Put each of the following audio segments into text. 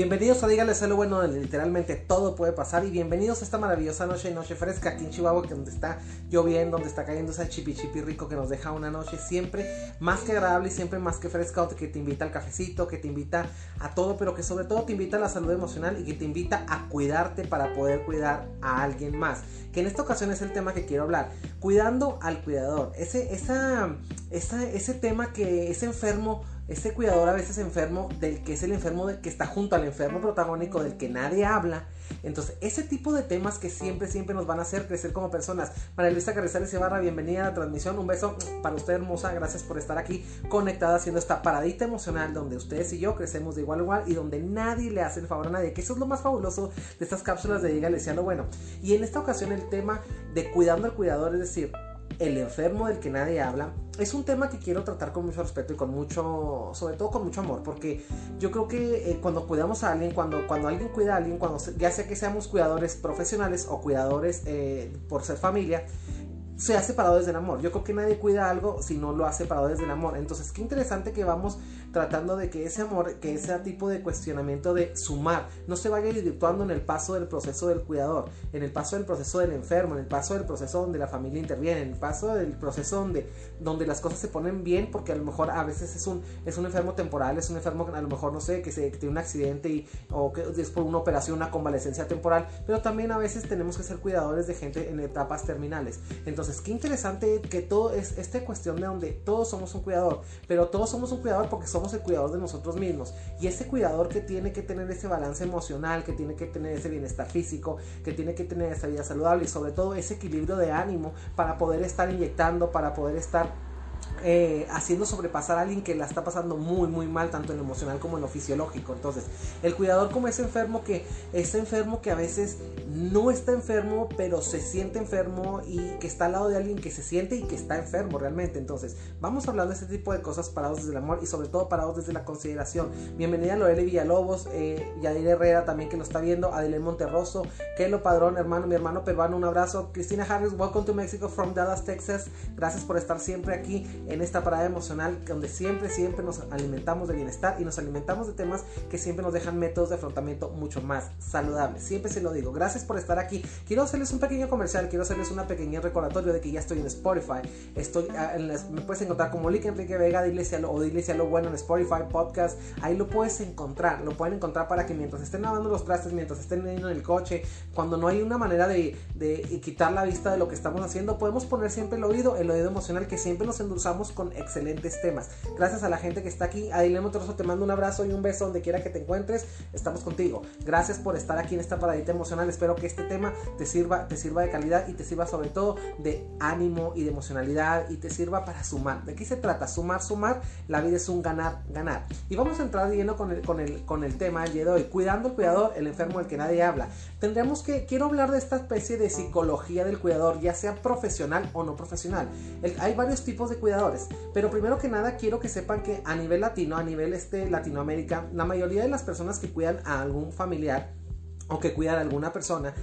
Bienvenidos a Dígale Solo Bueno, donde literalmente todo puede pasar. Y bienvenidos a esta maravillosa noche, noche fresca aquí en Chihuahua, que donde está lloviendo, donde está cayendo ese chipi chipi rico que nos deja una noche siempre más que agradable y siempre más que fresca, que te invita al cafecito, que te invita a todo, pero que sobre todo te invita a la salud emocional y que te invita a cuidarte para poder cuidar a alguien más. Que en esta ocasión es el tema que quiero hablar. Cuidando al cuidador. Ese, ese tema que es enfermo este cuidador a veces enfermo del que es el enfermo que está junto al enfermo protagónico del que nadie habla. Entonces, ese tipo de temas que siempre, siempre nos van a hacer crecer como personas. María Luisa Carrizales Ibarra, bienvenida a la transmisión. Un beso para usted, hermosa. Gracias por estar aquí conectada haciendo esta paradita emocional donde ustedes y yo crecemos de igual a igual y donde nadie le hace el favor a nadie. Que eso es lo más fabuloso de estas cápsulas de Dígale lo Bueno. Y en esta ocasión el tema de cuidando al cuidador, es decir, el enfermo del que nadie habla, es un tema que quiero tratar con mucho respeto y con mucho, sobre todo con mucho amor, porque yo creo que eh, cuando cuidamos a alguien, cuando, cuando alguien cuida a alguien, cuando ya sea que seamos cuidadores profesionales o cuidadores eh, por ser familia, se ha separado desde el amor. Yo creo que nadie cuida algo si no lo ha separado desde el amor. Entonces, qué interesante que vamos tratando de que ese amor, que ese tipo de cuestionamiento de sumar, no se vaya desvirtuando en el paso del proceso del cuidador, en el paso del proceso del enfermo, en el paso del proceso donde la familia interviene, en el paso del proceso donde, donde las cosas se ponen bien, porque a lo mejor a veces es un, es un enfermo temporal, es un enfermo que a lo mejor, no sé, que, se, tiene un accidente y, o que es por una operación, una convalecencia temporal, pero también a veces tenemos que ser cuidadores de gente en etapas terminales. Entonces, qué interesante que todo es esta cuestión de donde todos somos un cuidador, pero todos somos un cuidador porque somos somos el cuidador de nosotros mismos. Y ese cuidador que tiene que tener ese balance emocional, que tiene que tener ese bienestar físico, que tiene que tener esa vida saludable y sobre todo ese equilibrio de ánimo para poder estar inyectando, para poder estar eh, haciendo sobrepasar a alguien que la está pasando muy muy mal tanto en lo emocional como en lo fisiológico. Entonces el cuidador como ese enfermo que es enfermo que a veces no está enfermo pero se siente enfermo y que está al lado de alguien que se siente y que está enfermo realmente. Entonces vamos a hablar de este tipo de cosas parados desde el amor y sobre todo parados desde la consideración. Bienvenida a Lorele Villalobos eh, Yadir Herrera también que lo está viendo Adelén Monterroso Kelo Padrón hermano mi hermano peruano un abrazo. Cristina Harris welcome to Mexico from Dallas Texas. Gracias por estar siempre aquí en esta parada emocional donde siempre, siempre nos alimentamos de bienestar y nos alimentamos de temas que siempre nos dejan métodos de afrontamiento mucho más saludables. Siempre se lo digo. Gracias por estar aquí. Quiero hacerles un pequeño comercial, quiero hacerles una pequeña recordatorio de que ya estoy en Spotify. Estoy, ah, me puedes encontrar como Lick Enrique Vega, dile lo, o dile lo bueno en Spotify, podcast. Ahí lo puedes encontrar. Lo pueden encontrar para que mientras estén lavando los trastes, mientras estén en el coche, cuando no hay una manera de, de quitar la vista de lo que estamos haciendo, podemos poner siempre el oído, el oído emocional que siempre nos endulzamos con excelentes temas. Gracias a la gente que está aquí. Adilemo Trozo, te mando un abrazo y un beso donde quiera que te encuentres. Estamos contigo. Gracias por estar aquí en esta paradita emocional. Espero que este tema te sirva, te sirva de calidad y te sirva sobre todo de ánimo y de emocionalidad y te sirva para sumar. ¿De qué se trata? Sumar, sumar. La vida es un ganar, ganar. Y vamos a entrar lleno con el, con el, con el tema de hoy. Cuidando al cuidador, el enfermo del que nadie habla. Tendremos que, quiero hablar de esta especie de psicología del cuidador, ya sea profesional o no profesional. hay varios tipos de pero primero que nada quiero que sepan que a nivel latino, a nivel este Latinoamérica, la mayoría de las personas que cuidan a algún familiar o que cuidan a alguna persona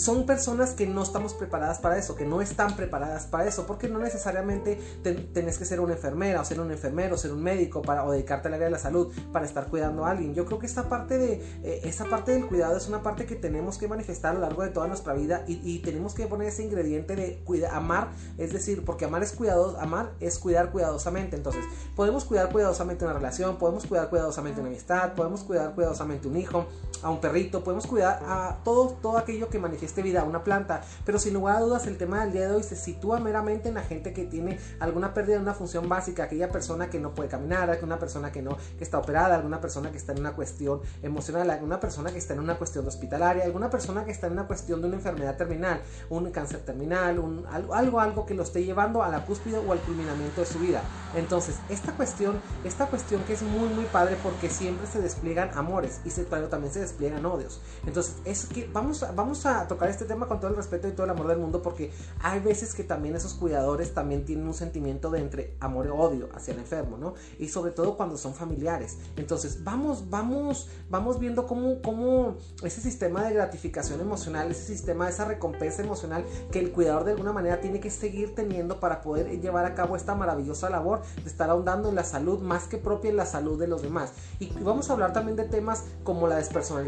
son personas que no estamos preparadas para eso, que no están preparadas para eso, porque no necesariamente tenés que ser una enfermera o ser un enfermero, ser un médico para, o dedicarte al área de la salud para estar cuidando a alguien. Yo creo que esta parte, de, eh, esa parte del cuidado es una parte que tenemos que manifestar a lo largo de toda nuestra vida y, tenemos que poner ese ingrediente de amar, es decir, porque amar es cuidado, amar es cuidar cuidadosamente. Entonces, podemos cuidar cuidadosamente una relación, podemos cuidar cuidadosamente una amistad, podemos cuidar cuidadosamente un hijo, a un perrito, podemos cuidar a todo, aquello que manifieste vida, una planta, pero sin lugar a dudas el tema del día de hoy se sitúa meramente en la gente que tiene alguna pérdida de una función básica, aquella persona que no puede caminar, alguna persona que no, que está operada, alguna persona que está en una cuestión emocional, alguna persona que está en una cuestión hospitalaria, alguna persona que está en una cuestión de una enfermedad terminal, un cáncer terminal, algo, algo que lo esté llevando a la cúspide o al culminamiento de su vida. Entonces, esta cuestión, esta cuestión que es muy muy padre porque siempre se despliegan amores y se, pero también se despliegan odios. Entonces, es que vamos a, vamos a tocar este tema con todo el respeto y todo el amor del mundo porque hay veces que también esos cuidadores también tienen un sentimiento de entre amor y odio hacia el enfermo, ¿no? Y sobre todo cuando son familiares. Entonces, vamos, vamos, vamos viendo cómo, cómo ese sistema de gratificación emocional, ese sistema, esa recompensa emocional que el cuidador de alguna manera tiene que seguir teniendo para poder llevar a cabo esta maravillosa labor de estar ahondando en la salud más que propia en la salud de los demás. Y vamos a hablar también de temas como la despersonalización,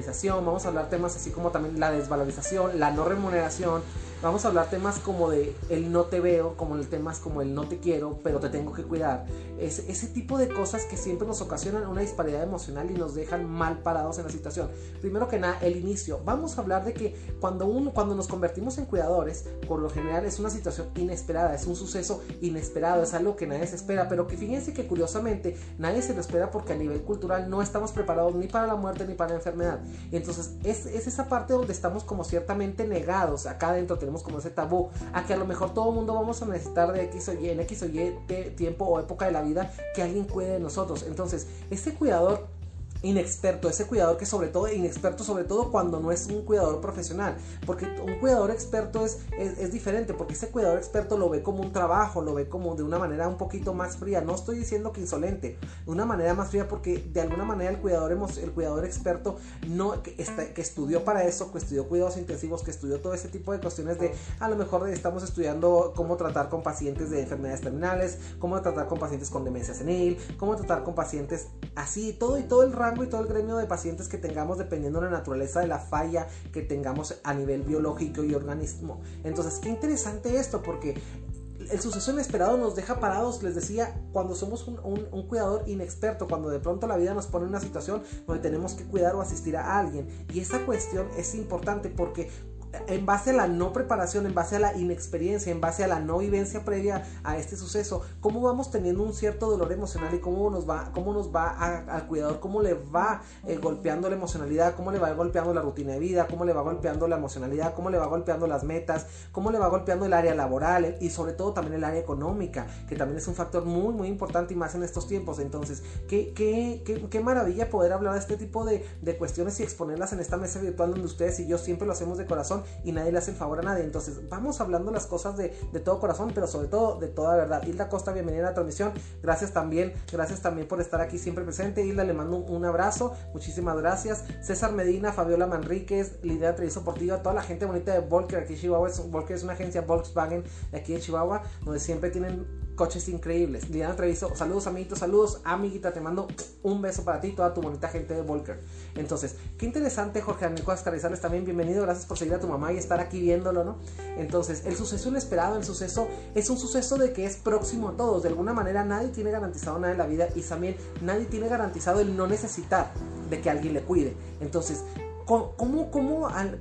vamos a hablar temas así como también la desvalorización, la no remuneración, vamos a hablar temas como de el no te veo, como el temas como el no te quiero, pero te tengo que cuidar. Es, ese tipo de cosas que siempre nos ocasionan una disparidad emocional y nos dejan mal parados en la situación. Primero que nada, el inicio. Vamos a hablar de que cuando, uno, cuando nos convertimos en cuidadores, por lo general es una situación inesperada, es un suceso inesperado, es algo que nadie se espera, pero que fíjense que curiosamente nadie se lo espera porque a nivel cultural no estamos preparados ni para la muerte ni para la enfermedad. Y entonces es, es esa parte donde estamos como ciertamente negados, acá adentro tenemos como ese tabú, a que a lo mejor todo el mundo vamos a necesitar de X o Y, en X o Y tiempo o época de la vida que alguien cuide de nosotros. Entonces, este cuidador inexperto, ese cuidador que sobre todo, inexperto sobre todo cuando no es un cuidador profesional, porque un cuidador experto es, es, diferente, porque ese cuidador experto lo ve como un trabajo, lo ve como de una manera un poquito más fría, no estoy diciendo que insolente, de una manera más fría porque de alguna manera el cuidador, el cuidador experto no, que, que estudió para eso, que estudió cuidados intensivos, que estudió todo ese tipo de cuestiones de, a lo mejor estamos estudiando cómo tratar con pacientes de enfermedades terminales, cómo tratar con pacientes con demencia senil, cómo tratar con pacientes así, todo y todo el rango y todo el gremio de pacientes que tengamos dependiendo de la naturaleza de la falla que tengamos a nivel biológico y organismo. Entonces, qué interesante esto porque el suceso inesperado nos deja parados, les decía, cuando somos un, un, cuidador inexperto, cuando de pronto la vida nos pone en una situación donde tenemos que cuidar o asistir a alguien. Y esa cuestión es importante porque en base a la no preparación, en base a la inexperiencia, en base a la no vivencia previa a este suceso, cómo vamos teniendo un cierto dolor emocional y cómo nos va, cómo nos va al cuidador, cómo le va eh, golpeando la emocionalidad, cómo le va golpeando la rutina de vida, cómo le va golpeando la emocionalidad, cómo le va golpeando las metas, cómo le va golpeando el área laboral y sobre todo también el área económica, que también es un factor muy, muy importante y más en estos tiempos. Entonces, qué, qué, qué, qué maravilla poder hablar de este tipo de cuestiones y exponerlas en esta mesa virtual donde ustedes y yo siempre lo hacemos de corazón y nadie le hace el favor a nadie. Entonces, vamos hablando las cosas de, de, todo corazón, pero sobre todo de toda verdad. Hilda Costa, bienvenida a la transmisión. Gracias también, gracias también por estar aquí siempre presente. Hilda, le mando un, abrazo. Muchísimas gracias. César Medina, Fabiola Manríquez, Lidia Treviso Portillo, toda la gente bonita de Volker aquí en Chihuahua. Volker es una agencia Volkswagen aquí de Chihuahua, donde siempre tienen coches increíbles. Liliana Treviso, saludos amiguitos, saludos amiguita, te mando un beso para ti y toda tu bonita gente de Volker. Entonces, qué interesante Jorge Daniel Carizales también, bienvenido, gracias por seguir a tu mamá y estar aquí viéndolo, ¿no? Entonces, el suceso inesperado, el suceso es un suceso de que es próximo a todos, de alguna manera nadie tiene garantizado nada en la vida y también nadie tiene garantizado el no necesitar de que alguien le cuide. Entonces, ¿Cómo, cómo,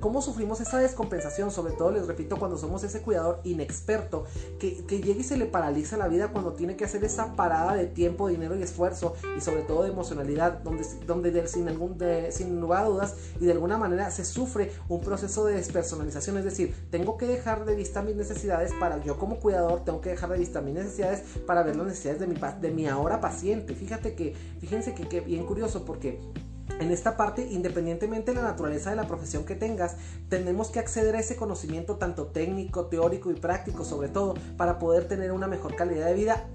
cómo, sufrimos esa descompensación? Sobre todo, les repito, cuando somos ese cuidador inexperto que, que, llega y se le paraliza la vida cuando tiene que hacer esa parada de tiempo, dinero y esfuerzo y sobre todo de emocionalidad, donde, donde sin, algún, sin lugar a dudas y de alguna manera se sufre un proceso de despersonalización. Es decir, tengo que dejar de vista mis necesidades para yo como cuidador, tengo que dejar de vista mis necesidades para ver las necesidades de mi, de mi ahora paciente. Fíjate que, fíjense que, que bien curioso porque en esta parte, independientemente de la naturaleza de la profesión que tengas, tenemos que acceder a ese conocimiento tanto técnico, teórico y práctico, sobre todo, para poder tener una mejor calidad de vida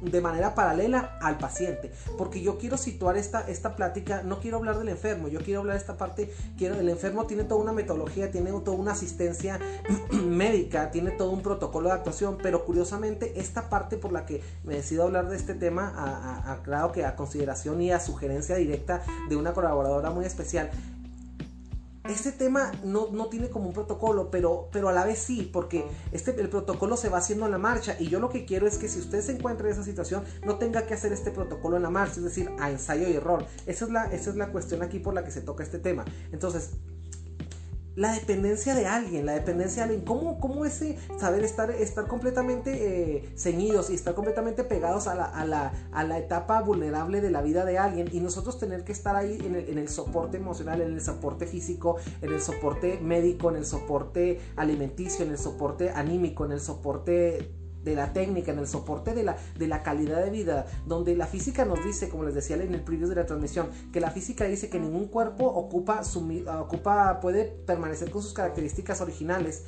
de manera paralela al paciente. Porque yo quiero situar esta, esta plática, no quiero hablar del enfermo, yo quiero hablar de esta parte, quiero, el enfermo tiene toda una metodología, tiene toda una asistencia médica, tiene todo un protocolo de actuación, pero curiosamente esta parte por la que me decido hablar de este tema, a, claro que a consideración y a sugerencia directa de una colaboradora muy especial. Este tema no, no, tiene como un protocolo, pero, pero a la vez sí, porque este, el protocolo se va haciendo en la marcha. Y yo lo que quiero es que si usted se encuentra en esa situación, no tenga que hacer este protocolo en la marcha, es decir, a ensayo y error. Esa es la, esa es la cuestión aquí por la que se toca este tema. Entonces, la dependencia de alguien, la dependencia de alguien, cómo, cómo ese saber estar, estar completamente eh, ceñidos y estar completamente pegados a la, a, la, a la, etapa vulnerable de la vida de alguien y nosotros tener que estar ahí en el, en el, soporte emocional, en el soporte físico, en el soporte médico, en el soporte alimenticio, en el soporte anímico, en el soporte de la técnica, en el soporte de la, de la calidad de vida, donde la física nos dice, como les decía en el preview de la transmisión, que la física dice que ningún cuerpo ocupa, ocupa puede permanecer con sus características originales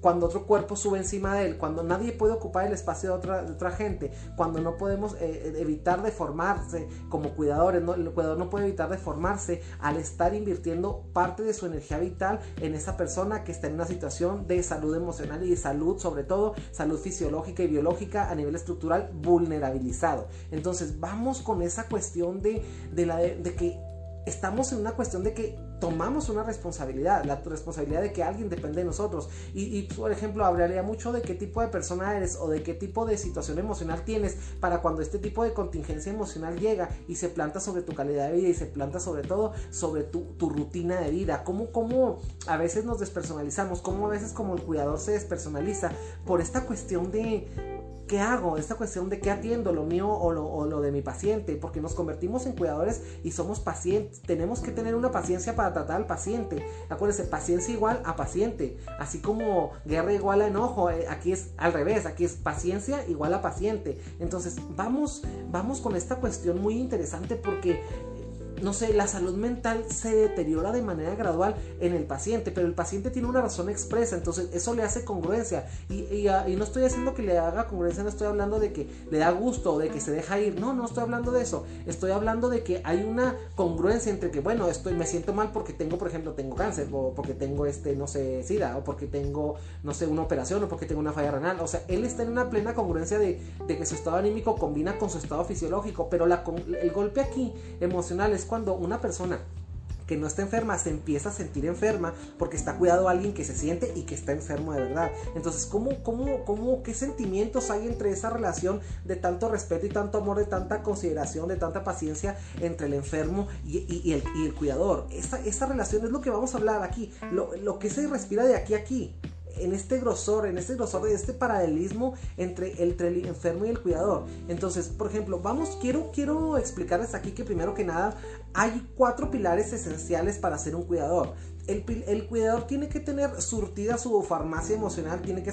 cuando otro cuerpo sube encima de él, cuando nadie puede ocupar el espacio de otra, gente, cuando no podemos eh, evitar deformarse como cuidadores, el cuidador no puede evitar deformarse al estar invirtiendo parte de su energía vital en esa persona que está en una situación de salud emocional y de salud, sobre todo salud fisiológica y biológica a nivel estructural vulnerabilizado. Entonces vamos con esa cuestión de, de que estamos en una cuestión de que tomamos una responsabilidad, la responsabilidad de que alguien depende de nosotros. Y, por ejemplo, hablaría mucho de qué tipo de persona eres o de qué tipo de situación emocional tienes para cuando este tipo de contingencia emocional llega y se planta sobre tu calidad de vida y se planta sobre todo sobre tu, rutina de vida. Cómo, cómo a veces nos despersonalizamos, cómo a veces como el cuidador se despersonaliza por esta cuestión de ¿qué hago? Esta cuestión de qué atiendo, lo mío o lo, de mi paciente, porque nos convertimos en cuidadores y somos pacientes. Tenemos que tener una paciencia para tratar al paciente. Acuérdense, paciencia igual a paciente. Así como guerra igual a enojo, eh, aquí es al revés, aquí es paciencia igual a paciente. Entonces, vamos, vamos con esta cuestión muy interesante porque no sé, la salud mental se deteriora de manera gradual en el paciente, pero el paciente tiene una razón expresa, entonces eso le hace congruencia. Y, ah, no estoy haciendo que le haga congruencia, no estoy hablando de que le da gusto o de que se deja ir, no, no estoy hablando de eso, estoy hablando de que hay una congruencia entre que, bueno, estoy, me siento mal porque tengo, por ejemplo, tengo cáncer, o porque tengo este, no sé, SIDA, o porque tengo, no sé, una operación, o porque tengo una falla renal, o sea, él está en una plena congruencia de, que su estado anímico combina con su estado fisiológico, pero la, el golpe aquí emocional es cuando una persona que no está enferma se empieza a sentir enferma porque está cuidado a alguien que se siente y que está enfermo de verdad. Entonces, ¿cómo, cómo, cómo, qué sentimientos hay entre esa relación de tanto respeto y tanto amor, de tanta consideración, de tanta paciencia entre el enfermo y, el, cuidador? Esa, esa, relación es lo que vamos a hablar aquí, lo, lo que se respira de aquí a aquí en este grosor, en este grosor de este paralelismo entre el, enfermo y el cuidador. Entonces, por ejemplo, vamos, quiero, quiero explicarles aquí que primero que nada hay cuatro pilares esenciales para ser un cuidador el, cuidador tiene que tener surtida su farmacia emocional, tiene que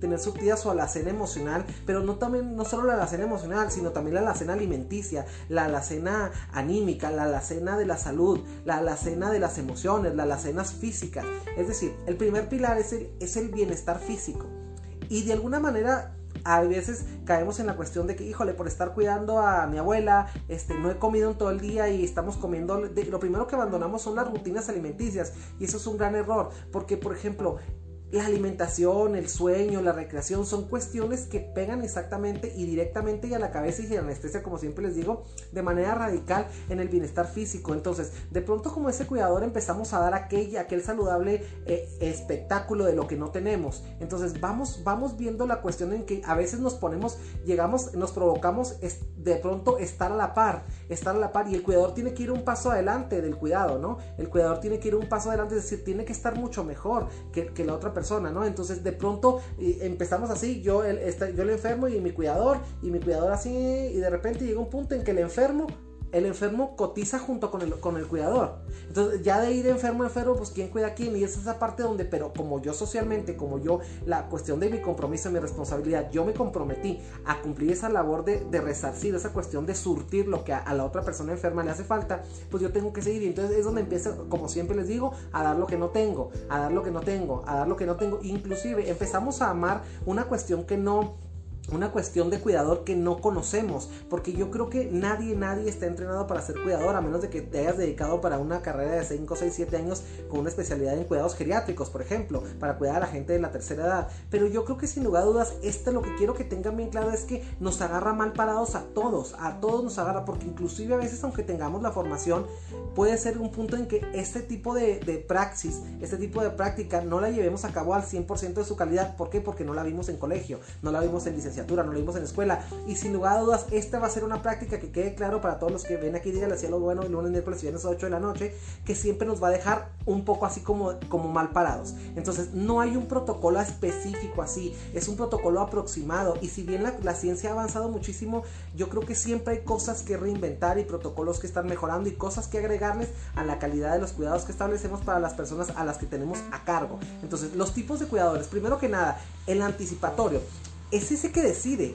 tener surtida su alacena emocional, pero no, también, no solo la alacena emocional, sino también la alacena alimenticia, la alacena anímica, la alacena de la salud, la alacena de las emociones, las alacenas físicas. Es decir, el primer pilar es el, es el bienestar físico. Y de alguna manera a veces caemos en la cuestión de que, híjole, por estar cuidando a mi abuela, este, no he comido en todo el día y estamos comiendo, lo primero que abandonamos son las rutinas alimenticias y eso es un gran error, porque por ejemplo, la alimentación, el sueño, la recreación son cuestiones que pegan exactamente y directamente y a la cabeza y a la anestesia, como siempre les digo, de manera radical en el bienestar físico. Entonces, de pronto como ese cuidador empezamos a dar aquel, aquel saludable eh, espectáculo de lo que no tenemos. Entonces, vamos, vamos viendo la cuestión en que a veces nos ponemos, llegamos, nos provocamos de pronto estar a la par, estar a la par y el cuidador tiene que ir un paso adelante del cuidado, ¿no? El cuidador tiene que ir un paso adelante, es decir, tiene que estar mucho mejor que, que la otra persona ¿no? Entonces de pronto empezamos así, yo, el, yo el enfermo y mi cuidador, y mi cuidador así, y de repente llega un punto en que el enfermo el enfermo cotiza junto con el, con el cuidador. Entonces, ya de ir enfermo a enfermo, pues quién cuida a quién. Y es esa parte donde, pero como yo socialmente, como yo, la cuestión de mi compromiso, mi responsabilidad, yo me comprometí a cumplir esa labor de, de resarcir, esa cuestión de surtir lo que a, la otra persona enferma le hace falta, pues yo tengo que seguir. Y entonces es donde empieza, como siempre les digo, a dar lo que no tengo, a dar lo que no tengo, a dar lo que no tengo. Inclusive empezamos a amar una cuestión que no una cuestión de cuidador que no conocemos, porque yo creo que nadie, nadie está entrenado para ser cuidador, a menos de que te hayas dedicado para una carrera de 5, 6, 7 años con una especialidad en cuidados geriátricos, por ejemplo, para cuidar a la gente de la tercera edad. Pero yo creo que sin lugar a dudas, este lo que quiero que tengan bien claro es que nos agarra mal parados a todos, a todos nos agarra, porque inclusive a veces aunque tengamos la formación, puede ser un punto en que este tipo de, de praxis, este tipo de práctica, no la llevemos a cabo al 100% de su calidad. ¿Por qué? Porque no la vimos en colegio, no la vimos en licenciatura no lo vimos en la escuela. Y sin lugar a dudas, esta va a ser una práctica que quede claro para todos los que ven aquí, díganle lo bueno, el lunes, miércoles viernes a 8 de la noche, que siempre nos va a dejar un poco así como, como mal parados. Entonces, no hay un protocolo específico así, es un protocolo aproximado. Y si bien la, la ciencia ha avanzado muchísimo, yo creo que siempre hay cosas que reinventar y protocolos que están mejorando y cosas que agregarles a la calidad de los cuidados que establecemos para las personas a las que tenemos a cargo. Entonces, los tipos de cuidadores, primero que nada, el anticipatorio es ese que decide.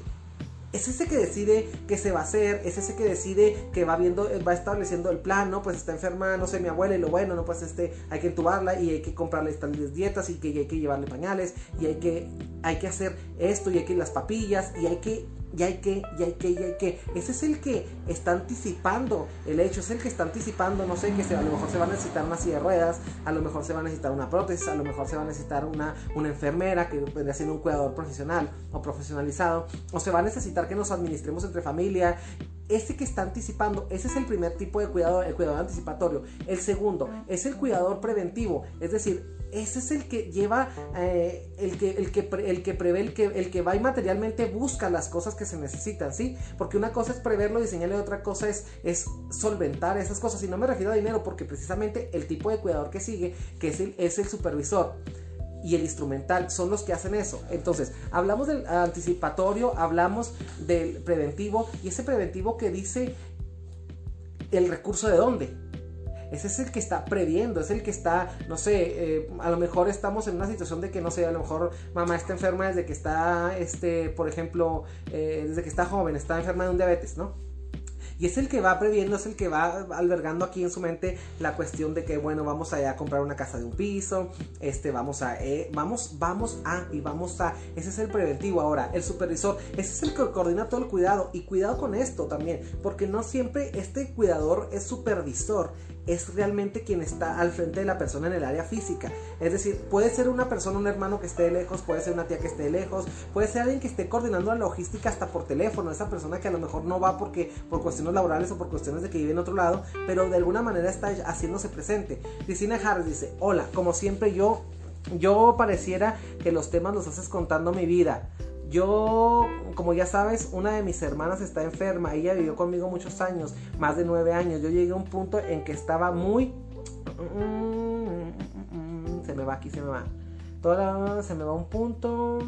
Es ese que decide qué se va a hacer, es ese que decide que va viendo, va estableciendo el plan, ¿no? Pues está enferma, no sé, mi abuela y lo bueno, ¿no? Pues este, hay que entubarla y hay que comprarle estas dietas y que hay que llevarle pañales y hay que, hay que hacer esto y hay que las papillas y hay que y hay que, y hay que, y hay que. Ese es el que está anticipando el hecho, es el que está anticipando, no sé, que se, a lo mejor se va a necesitar una silla de ruedas, a lo mejor se va a necesitar una prótesis, a lo mejor se va a necesitar una, una enfermera que vendría siendo un cuidador profesional o profesionalizado, o se va a necesitar que nos administremos entre familia. Ese que está anticipando, ese es el primer tipo de cuidado, el cuidador anticipatorio. El segundo es el cuidador preventivo, es decir, ese es el que lleva, eh, el, que, el, que el que prevé, el que, el que va y materialmente busca las cosas que se necesitan, ¿sí? Porque una cosa es preverlo, diseñarlo y otra cosa es, es solventar esas cosas. Y no me refiero a dinero, porque precisamente el tipo de cuidador que sigue, que es el, es el supervisor y el instrumental son los que hacen eso. Entonces, hablamos del anticipatorio, hablamos del preventivo y ese preventivo que dice el recurso de dónde. Ese es el que está previendo, es el que está, no sé, eh, a lo mejor estamos en una situación de que, no sé, a lo mejor mamá está enferma desde que está, este, por ejemplo, eh, desde que está joven, está enferma de un diabetes, ¿no? Y es el que va previendo, es el que va albergando aquí en su mente la cuestión de que, bueno, vamos a comprar una casa de un piso, este, vamos a, eh, vamos, vamos a, y vamos a, ese es el preventivo ahora, el supervisor, ese es el que coordina todo el cuidado, y cuidado con esto también, porque no siempre este cuidador es supervisor, es realmente quien está al frente de la persona en el área física. Es decir, puede ser una persona, un hermano que esté lejos, puede ser una tía que esté lejos, puede ser alguien que esté coordinando la logística hasta por teléfono, esa persona que a lo mejor no va porque por cuestiones laborales o por cuestiones de que vive en otro lado, pero de alguna manera está haciéndose presente. Cristina Harris dice, hola, como siempre yo, yo pareciera que los temas los haces contando mi vida. Yo, como ya sabes, una de mis hermanas está enferma. Ella vivió conmigo muchos años, más de nueve años. Yo llegué a un punto en que estaba muy... Se me va aquí, se me va. Toda Se me va un punto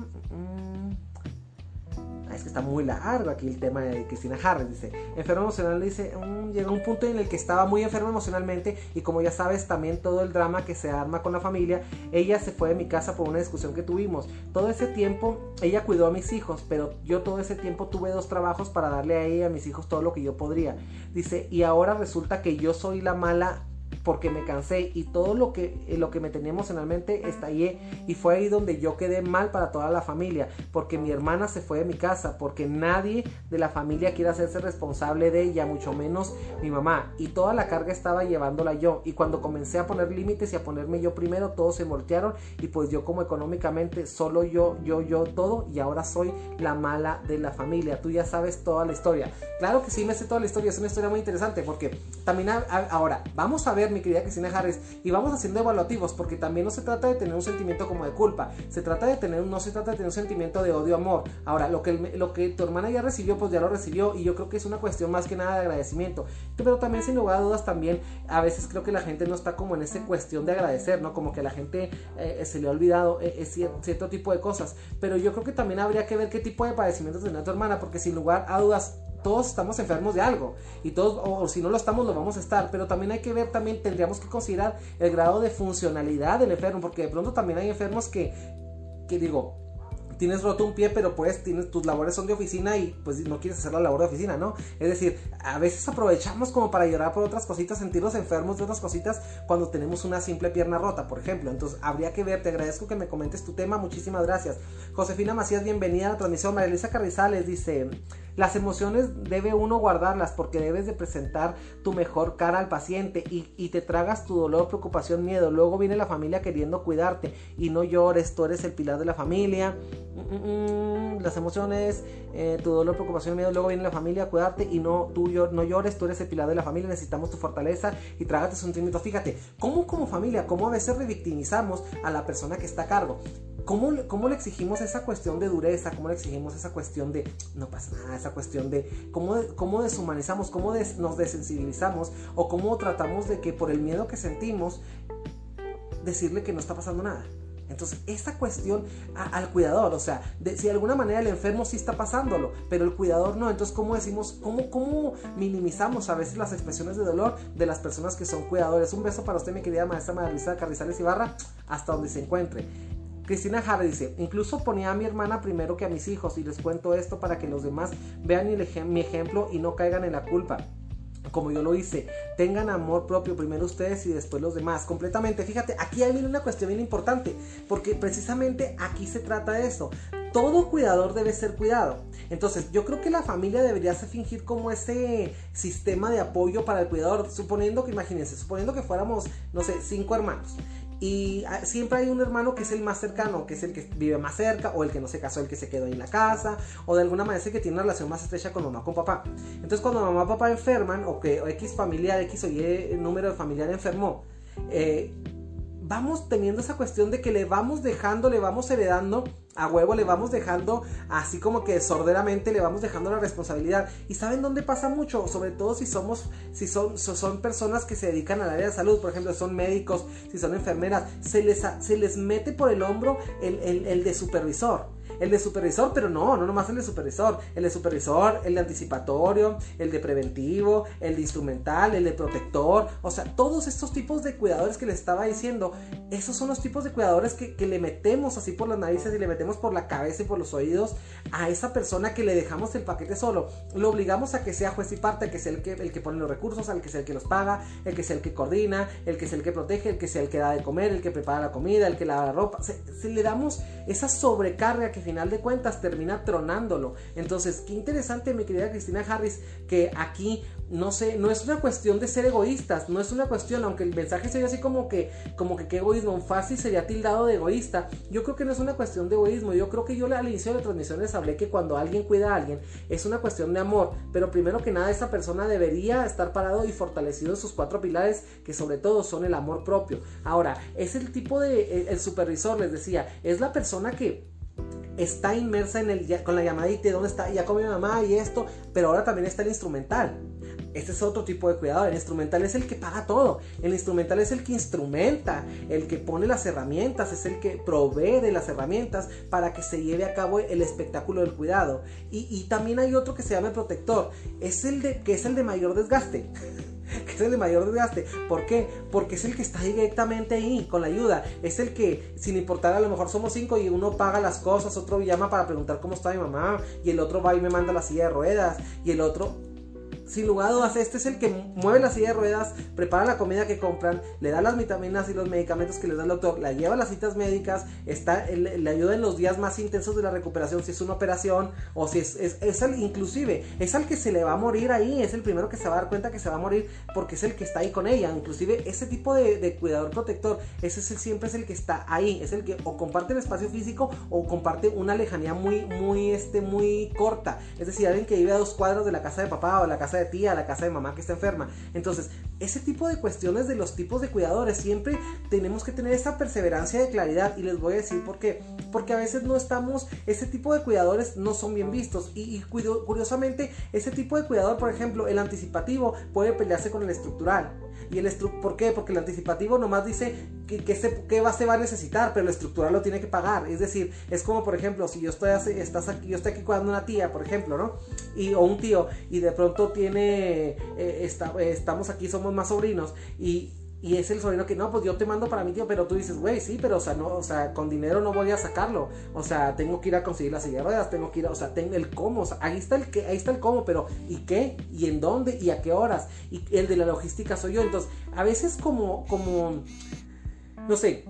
es que está muy largo aquí el tema de Cristina Harris. Dice, enfermo emocional, dice, mm, llega un punto en el que estaba muy enfermo emocionalmente y como ya sabes también todo el drama que se arma con la familia, ella se fue de mi casa por una discusión que tuvimos. Todo ese tiempo ella cuidó a mis hijos, pero yo todo ese tiempo tuve dos trabajos para darle a ella y a mis hijos todo lo que yo podría. Dice, y ahora resulta que yo soy la mala porque me cansé y todo lo que, eh, lo que me tenía emocionalmente estallé. Y fue ahí donde yo quedé mal para toda la familia, porque mi hermana se fue de mi casa, porque nadie de la familia quiere hacerse responsable de ella, mucho menos mi mamá, y toda la carga estaba llevándola yo, y cuando comencé a poner límites y a ponerme yo primero, todos se voltearon y pues yo como económicamente solo yo, yo, yo todo y ahora soy la mala de la familia, tú ya sabes toda la historia. Claro que sí me sé toda la historia, es una historia muy interesante porque también ahora vamos a ver mi querida Cristina Harris, y vamos haciendo evaluativos, porque también no se trata de tener un sentimiento como de culpa, se trata de tener, no se trata de tener un sentimiento de odio, amor. Ahora, lo que, lo que tu hermana ya recibió, pues ya lo recibió, y yo creo que es una cuestión más que nada de agradecimiento. Pero también, sin lugar a dudas, también a veces creo que la gente no está como en esa cuestión de agradecer, ¿no? Como que la gente eh, se le ha olvidado eh, cierto tipo de cosas. Pero yo creo que también habría que ver qué tipo de padecimientos tenía tu hermana, porque sin lugar a dudas, todos estamos enfermos de algo y todos o, si no lo estamos lo vamos a estar pero también hay que ver también tendríamos que considerar el grado de funcionalidad del enfermo porque de pronto también hay enfermos que que digo tienes roto un pie, pero pues tienes, tus labores son de oficina y pues no quieres hacer la labor de oficina, ¿no? Es decir, a veces aprovechamos como para llorar por otras cositas, sentirnos enfermos de otras cositas cuando tenemos una simple pierna rota, por ejemplo. Entonces, habría que ver, te agradezco que me comentes tu tema, muchísimas gracias. Josefina Macías, bienvenida a la transmisión. María Elisa Carrizales dice, las emociones debe uno guardarlas porque debes de presentar tu mejor cara al paciente y, y te tragas tu dolor, preocupación, miedo. Luego viene la familia queriendo cuidarte y no llores, tú eres el pilar de la familia Mm, las emociones, eh, tu dolor, preocupación, miedo, luego viene la familia cuidarte y no tú no llores, tú eres el pilar de la familia, necesitamos tu fortaleza y trágate sentimientos. Fíjate, ¿cómo como familia, cómo a veces revictimizamos a la persona que está a cargo? ¿Cómo, ¿Cómo, le exigimos esa cuestión de dureza? ¿Cómo le exigimos esa cuestión de no pasa nada? Esa cuestión de cómo, cómo deshumanizamos, cómo nos desensibilizamos o cómo tratamos de que por el miedo que sentimos decirle que no está pasando nada. Entonces, esta cuestión al cuidador, o sea, si de alguna manera el enfermo sí está pasándolo, pero el cuidador no, entonces, ¿cómo decimos, cómo, cómo minimizamos a veces las expresiones de dolor de las personas que son cuidadores? Un beso para usted, mi querida maestra María Carrizales Ibarra, hasta donde se encuentre. Cristina Jara dice, incluso ponía a mi hermana primero que a mis hijos y les cuento esto para que los demás vean mi ejemplo y no caigan en la culpa como yo lo hice. Tengan amor propio primero ustedes y después los demás. Completamente. Fíjate, aquí hay una cuestión bien importante, porque precisamente aquí se trata de eso. Todo cuidador debe ser cuidado. Entonces, yo creo que la familia debería fingir como ese sistema de apoyo para el cuidador. Suponiendo que, imagínense, suponiendo que fuéramos, no sé, cinco hermanos. Y ah, siempre hay un hermano que es el más cercano, que es el que vive más cerca, o el que no se casó, el que se quedó ahí en la casa, o de alguna manera es el que tiene una relación más estrecha con mamá, con papá. Entonces cuando mamá y papá enferman, o que X familiar, X o Y número de familiar enfermó, eh, vamos teniendo esa cuestión de que le vamos dejando, le vamos heredando a huevo le vamos dejando así como que sorderamente le vamos dejando la responsabilidad. ¿Y saben dónde pasa mucho? Sobre todo si somos, si son, son personas que se dedican al área de salud, por ejemplo, son médicos, si son enfermeras, se les, se les mete por el hombro el, el de supervisor el de supervisor, pero no, no nomás el de supervisor, el de supervisor, el de anticipatorio, el de preventivo, el de instrumental, el de protector, o sea, todos estos tipos de cuidadores que les estaba diciendo, esos son los tipos de cuidadores que, le metemos así por las narices y le metemos por la cabeza y por los oídos a esa persona que le dejamos el paquete solo, lo obligamos a que sea juez y parte, que sea el que, el que pone los recursos, al que sea el que los paga, el que sea el que coordina, el que sea el que protege, el que sea el que da de comer, el que prepara la comida, el que lava la ropa, se, se le damos esa sobrecarga que final de cuentas termina tronándolo. Entonces, qué interesante, mi querida Cristina Harris, que aquí no sé, no es una cuestión de ser egoístas, no es una cuestión, aunque el mensaje sería así como que, como que qué egoísmo, fácil sería tildado de egoísta. Yo creo que no es una cuestión de egoísmo, yo creo que yo al inicio de las transmisiones hablé que cuando alguien cuida a alguien es una cuestión de amor, pero primero que nada esa persona debería estar parado y fortalecido en sus cuatro pilares, que sobre todo son el amor propio. Ahora, es el tipo de, el supervisor, les decía, es la persona que está inmersa en el, con la llamadita de dónde está, ya come mi mamá y esto, pero ahora también está el instrumental. Este es otro tipo de cuidado. El instrumental es el que paga todo. El instrumental es el que instrumenta, el que pone las herramientas, es el que provee de las herramientas para que se lleve a cabo el espectáculo del cuidado. Y, y también hay otro que se llama el protector. Es el de, que es el de mayor desgaste. que es el de mayor desgaste. ¿Por qué? Porque es el que está directamente ahí con la ayuda. Es el que, sin importar, a lo mejor somos cinco y uno paga las cosas, otro llama para preguntar cómo está mi mamá, y el otro va y me manda la silla de ruedas, y el otro sin lugar a dudas, este es el que mueve la silla de ruedas, prepara la comida que compran, le da las vitaminas y los medicamentos que le da el doctor, la lleva a las citas médicas, está, le ayuda en los días más intensos de la recuperación, si es una operación o si es, es, el, inclusive, es al que se le va a morir ahí, es el primero que se va a dar cuenta que se va a morir porque es el que está ahí con ella, inclusive ese tipo de, cuidador protector, ese es el, siempre es el que está ahí, es el que o comparte el espacio físico o comparte una lejanía muy, muy, este, muy corta, es decir, alguien que vive a dos cuadros de la casa de papá o de la casa de tía, a la casa de mamá que está enferma. Entonces, ese tipo de cuestiones de los tipos de cuidadores, siempre tenemos que tener esa perseverancia de claridad. Y les voy a decir por qué. Porque a veces no estamos, ese tipo de cuidadores no son bien vistos. Y, curiosamente, ese tipo de cuidador, por ejemplo, el anticipativo puede pelearse con el estructural. Y el ¿Por qué? Porque el anticipativo nomás dice que, que, se, que va, se va a necesitar, pero el estructural lo tiene que pagar. Es decir, es como, por ejemplo, si yo estoy, estás aquí, yo estoy aquí cuidando una tía, por ejemplo, ¿no? Y, o un tío, y de pronto tiene, eh, está, estamos aquí, somos más sobrinos, y y es el sobrino que no, pues yo te mando para mi tío, pero tú dices, güey, sí, pero o sea, no, o sea, con dinero no voy a sacarlo. O sea, tengo que ir a conseguir las silla de ruedas, tengo que ir, o sea, tengo el cómo, o sea, ahí está el que, ahí está el cómo, pero ¿y qué? ¿Y en dónde? ¿Y a qué horas? Y el de la logística soy yo. Entonces, a veces como, como, no sé,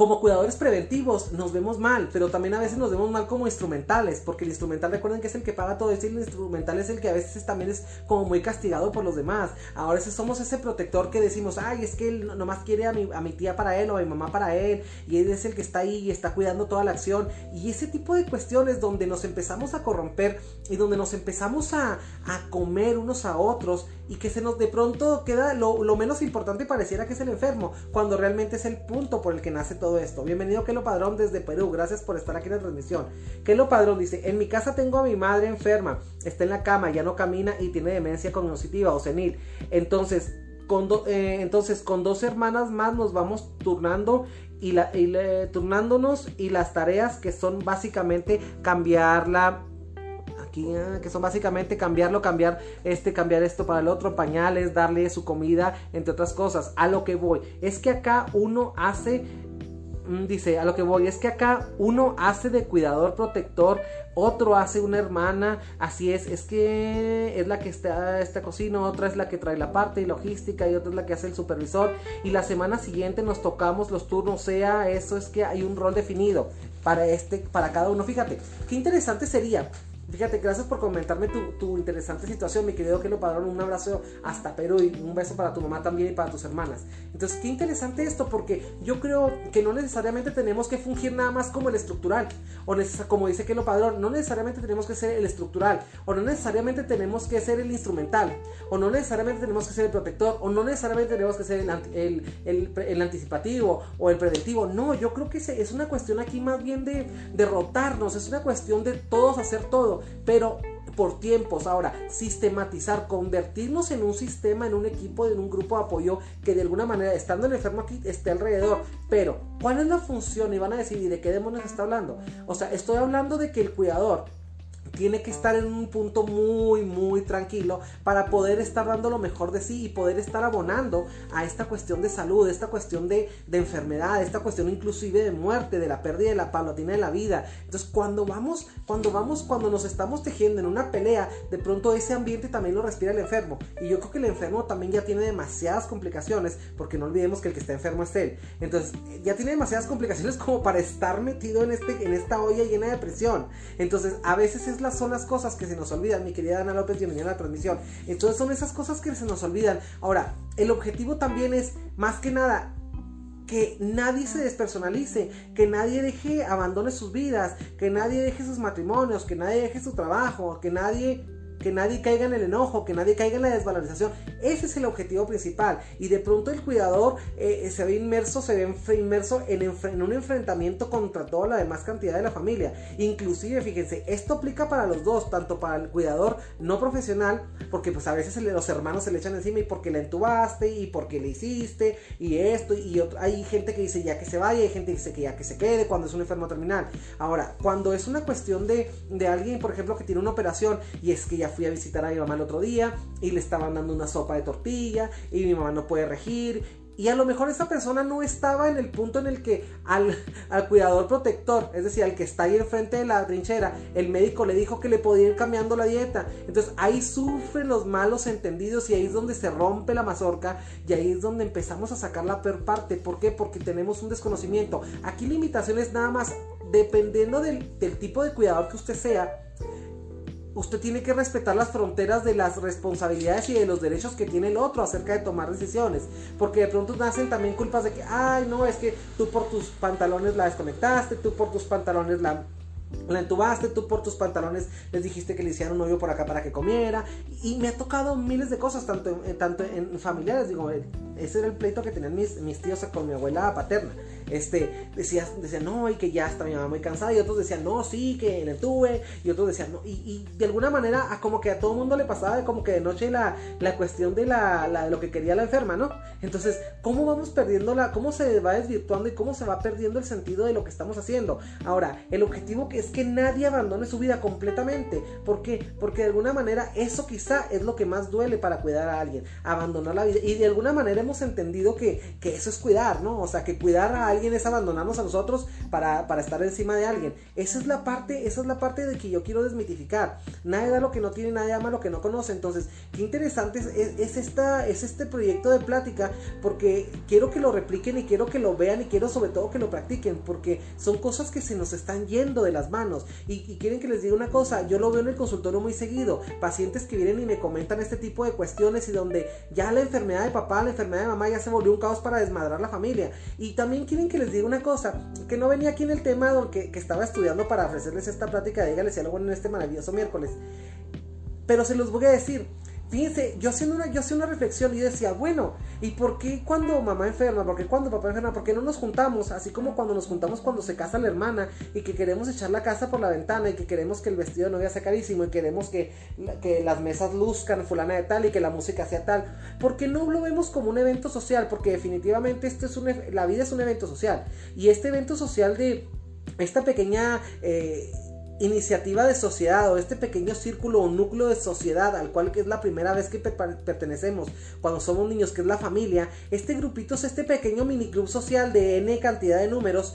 como cuidadores preventivos nos vemos mal, pero también a veces nos vemos mal como instrumentales, porque el instrumental recuerden que es el que paga todo, y el instrumental es el que a veces también es como muy castigado por los demás. Ahora somos ese protector que decimos, ay, es que él nomás quiere a mi, a mi tía para él o a mi mamá para él, y él es el que está ahí y está cuidando toda la acción. Y ese tipo de cuestiones donde nos empezamos a corromper y donde nos empezamos a, a comer unos a otros y que se nos de pronto queda lo, lo menos importante pareciera que es el enfermo, cuando realmente es el punto por el que nace todo esto. Bienvenido Kelo Padrón desde Perú, gracias por estar aquí en la transmisión. Kelo Padrón dice, en mi casa tengo a mi madre enferma, está en la cama, ya no camina y tiene demencia cognitiva o senil. Entonces, con, eh, entonces, con dos hermanas más nos vamos turnando y, la, turnándonos y las tareas que son básicamente cambiarla ah, que son básicamente cambiarlo, cambiar este, cambiar esto para el otro, pañales, darle su comida, entre otras cosas. A lo que voy, es que acá uno hace mm, dice, a lo que voy, es que acá uno hace de cuidador protector, otro hace una hermana, así es, es que es la que está esta cocina, otra es la que trae la parte y logística y otra es la que hace el supervisor y la semana siguiente nos tocamos los turnos, o sea, eso es que hay un rol definido para este para cada uno. Fíjate, qué interesante sería Fíjate, gracias por comentarme tu, interesante situación, mi querido lo Padrón. Un abrazo hasta Perú y un beso para tu mamá también y para tus hermanas. Entonces, qué interesante esto, porque yo creo que no necesariamente tenemos que fungir nada más como el estructural, o como dice lo Padrón, no necesariamente tenemos que ser el estructural, o no necesariamente tenemos que ser el instrumental, o no necesariamente tenemos que ser el protector, o no necesariamente tenemos que ser el, el, anticipativo o el preventivo. No, yo creo que es una cuestión aquí más bien de derrotarnos, es una cuestión de todos hacer todo pero por tiempos. Ahora, sistematizar, convertirnos en un sistema, en un equipo, en un grupo de apoyo que de alguna manera, estando el enfermo aquí, esté alrededor. Pero, ¿cuál es la función? Y van a decir, ¿y de qué demonios está hablando? O sea, estoy hablando de que el cuidador tiene que estar en un punto muy, muy tranquilo para poder estar dando lo mejor de sí y poder estar abonando a esta cuestión de salud, esta cuestión de, de enfermedad, esta cuestión inclusive de muerte, de la pérdida de la palatina de la vida. Entonces, cuando vamos, cuando vamos, cuando nos estamos tejiendo en una pelea, de pronto ese ambiente también lo respira el enfermo. Y yo creo que el enfermo también ya tiene demasiadas complicaciones, porque no olvidemos que el que está enfermo es él. Entonces, ya tiene demasiadas complicaciones como para estar metido en, este, en esta olla llena de presión. Entonces, a veces es son las cosas que se nos olvidan, mi querida Ana López, bienvenida a la transmisión. Entonces son esas cosas que se nos olvidan. Ahora, el objetivo también es, más que nada, que nadie se despersonalice, que nadie deje, abandone sus vidas, que nadie deje sus matrimonios, que nadie deje su trabajo, que nadie que nadie caiga en el enojo, que nadie caiga en la desvalorización. Ese es el objetivo principal. Y de pronto el cuidador eh, se ve inmerso, se ve inmerso en, un enfrentamiento contra toda la demás cantidad de la familia. Inclusive, fíjense, esto aplica para los dos, tanto para el cuidador no profesional, porque pues a veces los hermanos se le echan encima y porque le entubaste y porque le hiciste y esto y hay gente que dice ya que se vaya, hay gente que dice que ya que se quede cuando es un enfermo terminal. Ahora, cuando es una cuestión de, de alguien, por ejemplo, que tiene una operación y es que ya fui a visitar a mi mamá el otro día y le estaban dando una sopa de tortilla y mi mamá no puede regir y a lo mejor esa persona no estaba en el punto en el que al, al, cuidador protector, es decir, al que está ahí enfrente de la trinchera, el médico le dijo que le podía ir cambiando la dieta. Entonces ahí sufren los malos entendidos y ahí es donde se rompe la mazorca y ahí es donde empezamos a sacar la peor parte. ¿Por qué? Porque tenemos un desconocimiento. Aquí limitaciones nada más, dependiendo del, del tipo de cuidador que usted sea usted tiene que respetar las fronteras de las responsabilidades y de los derechos que tiene el otro acerca de tomar decisiones. Porque de pronto nacen también culpas de que, ay, no, es que tú por tus pantalones la desconectaste, tú por tus pantalones la entubaste, tú por tus pantalones les dijiste que le hicieran un hoyo por acá para que comiera. Y me ha tocado miles de cosas, tanto, en, familiares, digo, ese era el pleito que tenían mis, mis tíos con mi abuela paterna este, decía, decía, no, y que ya está mi mamá muy cansada, y otros decían, no, sí, que le tuve, y otros decían, no, y, de alguna manera, a como que a todo el mundo le pasaba como que de noche la, la cuestión de, la, lo que quería la enferma, ¿no? Entonces, ¿cómo vamos perdiendo la, cómo se va desvirtuando y cómo se va perdiendo el sentido de lo que estamos haciendo? Ahora, el objetivo que es que nadie abandone su vida completamente, ¿por qué? Porque de alguna manera eso quizá es lo que más duele para cuidar a alguien, abandonar la vida, y de alguna manera hemos entendido que, que eso es cuidar, ¿no? O sea, que cuidar a alguien es abandonarnos a nosotros para, estar encima de alguien. Esa es la parte, esa es la parte de que yo quiero desmitificar. Nadie da lo que no tiene, nadie ama lo que no conoce. Entonces, qué interesante es, esta, es este proyecto de plática porque quiero que lo repliquen y quiero que lo vean y quiero sobre todo que lo practiquen porque son cosas que se nos están yendo de las manos. Y, y quieren que les diga una cosa, yo lo veo en el consultorio muy seguido. Pacientes que vienen y me comentan este tipo de cuestiones y donde ya la enfermedad de papá, la enfermedad de mamá ya se volvió un caos para desmadrar la familia. Y también quieren que les diga una cosa, que no venía aquí en el tema que, que estaba estudiando para ofrecerles esta plática, dígales algo en este maravilloso miércoles. Pero se los voy a decir, Fíjense, yo haciendo una, yo hacía una reflexión y decía, bueno, ¿y por qué cuando mamá enferma? ¿Por qué cuando papá enferma? ¿Por qué no nos juntamos? Así como cuando nos juntamos cuando se casa la hermana y que queremos echar la casa por la ventana y que queremos que el vestido de novia sea carísimo y queremos que, que las mesas luzcan fulana de tal y que la música sea tal. ¿Por qué no lo vemos como un evento social? Porque definitivamente esto es un, e, la vida es un evento social. Y este evento social de esta pequeña... Eh, iniciativa de sociedad o este pequeño círculo o núcleo de sociedad al cual es la primera vez que pertenecemos cuando somos niños, que es la familia, este grupito es este pequeño miniclub social de N cantidad de números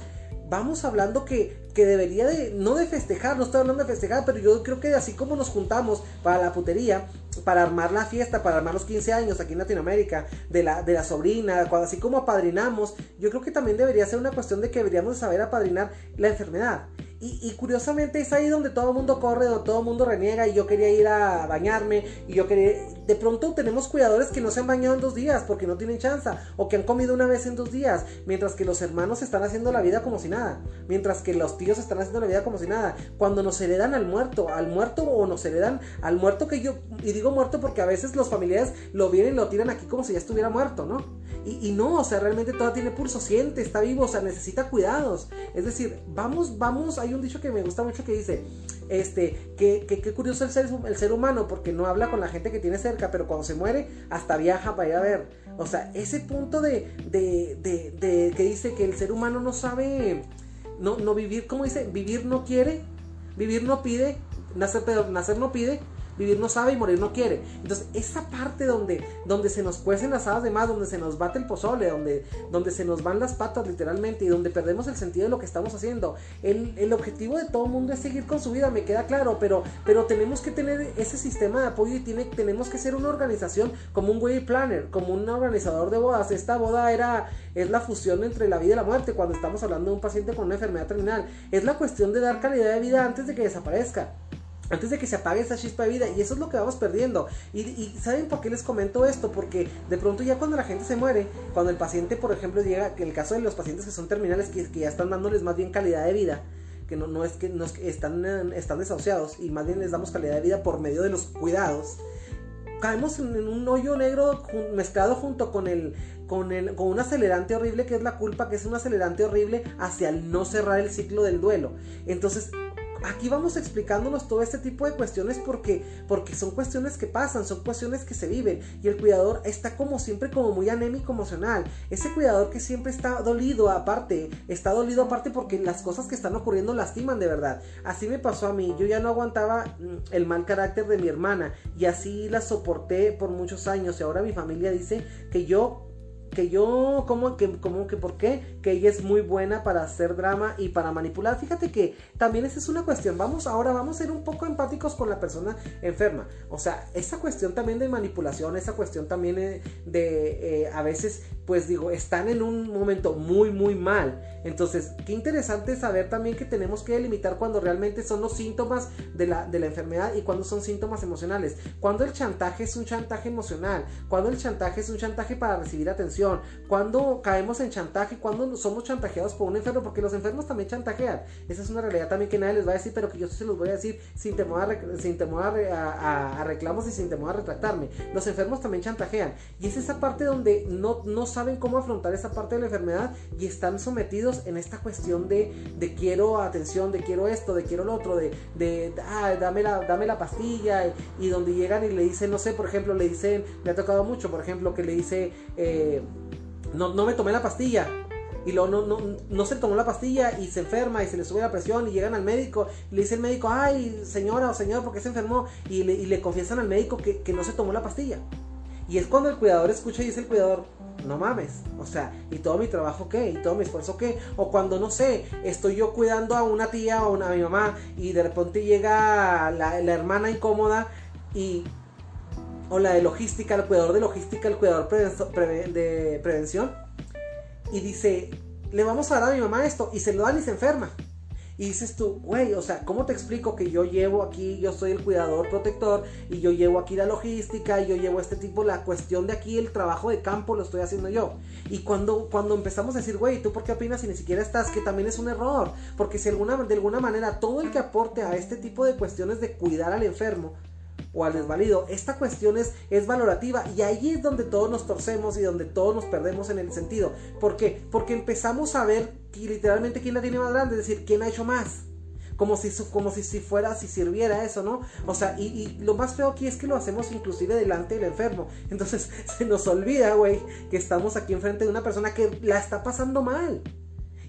vamos hablando que, que, debería de, no de festejar, no estoy hablando de festejar, pero yo creo que así como nos juntamos para la putería, para armar la fiesta, para armar los 15 años aquí en Latinoamérica, de la, de la sobrina, cuando, así como apadrinamos, yo creo que también debería ser una cuestión de que deberíamos saber apadrinar la enfermedad. Y, curiosamente es ahí donde todo el mundo corre, donde todo el mundo reniega y yo quería ir a bañarme y yo quería... De pronto tenemos cuidadores que no se han bañado en dos días porque no tienen chance o que han comido una vez en dos días, mientras que los hermanos están haciendo la vida como si nada, mientras que los tíos están haciendo la vida como si nada. Cuando nos heredan al muerto, al muerto o nos heredan al muerto que yo... Y digo muerto porque a veces los familiares lo vienen y lo tiran aquí como si ya estuviera muerto, ¿no? Y, y no, o sea, realmente todavía tiene pulso, siente, está vivo, o sea, necesita cuidados. Es decir, vamos, vamos, hay un dicho que me gusta mucho que dice, este, que, que, curioso el ser, el ser humano, porque no habla con la gente que tiene cerca, pero cuando se muere, hasta viaja para ir a ver. O sea, ese punto de, de, de, que dice que el ser humano no sabe, no, no vivir, como dice, vivir no quiere, vivir no pide, nacer, nacer no pide, Vivir no sabe y morir no quiere. Entonces, esa parte donde, donde se nos cuecen las hadas de más, donde se nos bate el pozole, donde, donde se nos van las patas literalmente y donde perdemos el sentido de lo que estamos haciendo. El, objetivo de todo el mundo es seguir con su vida, me queda claro, pero, pero tenemos que tener ese sistema de apoyo y tiene, tenemos que ser una organización como un wedding planner, como un organizador de bodas. Esta boda era, es la fusión entre la vida y la muerte cuando estamos hablando de un paciente con una enfermedad terminal. Es la cuestión de dar calidad de vida antes de que desaparezca antes de que se apague esa chispa de vida y eso es lo que vamos perdiendo y, saben por qué les comento esto porque de pronto ya cuando la gente se muere cuando el paciente por ejemplo llega que el caso de los pacientes que son terminales que, ya están dándoles más bien calidad de vida que no, no es que no están, están desahuciados y más bien les damos calidad de vida por medio de los cuidados caemos en, un hoyo negro mezclado junto con el con, el, con un acelerante horrible que es la culpa, que es un acelerante horrible hacia el no cerrar el ciclo del duelo. Entonces, aquí vamos explicándonos todo este tipo de cuestiones porque, porque son cuestiones que pasan, son cuestiones que se viven y el cuidador está como siempre como muy anémico emocional. Ese cuidador que siempre está dolido aparte, está dolido aparte porque las cosas que están ocurriendo lastiman de verdad. Así me pasó a mí, yo ya no aguantaba mm, el mal carácter de mi hermana y así la soporté por muchos años y ahora mi familia dice que yo que yo, como que, como que, ¿por qué? Que ella es muy buena para hacer drama y para manipular. Fíjate que también esa es una cuestión. Vamos ahora, vamos a ser un poco empáticos con la persona enferma. O sea, esa cuestión también de manipulación, esa cuestión también de, eh, a veces, pues digo, están en un momento muy, muy mal. Entonces, qué interesante saber también que tenemos que delimitar cuando realmente son los síntomas de la, de la enfermedad y cuando son síntomas emocionales. Cuando el chantaje es un chantaje emocional, cuando el chantaje es un chantaje para recibir atención cuando caemos en chantaje, cuando somos chantajeados por un enfermo, porque los enfermos también chantajean. Esa es una realidad también que nadie les va a decir, pero que yo se los voy a decir sin temor a, sin temor a, reclamos y sin temor a retractarme. Los enfermos también chantajean. Y es esa parte donde no, no saben cómo afrontar esa parte de la enfermedad y están sometidos en esta cuestión de, de quiero atención, de quiero esto, de quiero lo otro, de, de ah, dame, la, dame la pastilla y, donde llegan y le dicen, no sé, por ejemplo, le dicen, me ha tocado mucho, por ejemplo, que le dice... Eh, no, no me tomé la pastilla. Y luego no, no, no, se tomó la pastilla y se enferma y se le sube la presión y llegan al médico le dice el médico, ay señora o señor, ¿por qué se enfermó? Y le, y le confiesan al médico que, que, no se tomó la pastilla. Y es cuando el cuidador escucha y dice el cuidador, no mames, o sea, ¿y todo mi trabajo qué? ¿Y todo mi esfuerzo qué? O cuando, no sé, estoy yo cuidando a una tía o a mi mamá y de repente llega la, la hermana incómoda y o la de logística, el cuidador de logística, el cuidador de prevención, y dice, le vamos a dar a mi mamá esto, y se lo dan y se enferma. Y dices tú, güey, o sea, ¿cómo te explico que yo llevo aquí, yo soy el cuidador protector, y yo llevo aquí la logística, y yo llevo este tipo, la cuestión de aquí, el trabajo de campo lo estoy haciendo yo? Y cuando, cuando empezamos a decir, güey, ¿tú por qué opinas si ni siquiera estás? Que también es un error, porque si alguna, de alguna manera todo el que aporte a este tipo de cuestiones de cuidar al enfermo, o al desvalido. Esta cuestión es, es valorativa y ahí es donde todos nos torcemos y donde todos nos perdemos en el sentido. ¿Por qué? Porque empezamos a ver literalmente quién la tiene más grande, es decir, quién ha hecho más. Como si, como si, si fuera, si sirviera eso, ¿no? O sea, y, y, lo más feo aquí es que lo hacemos inclusive delante del enfermo. Entonces se nos olvida, güey, que estamos aquí enfrente de una persona que la está pasando mal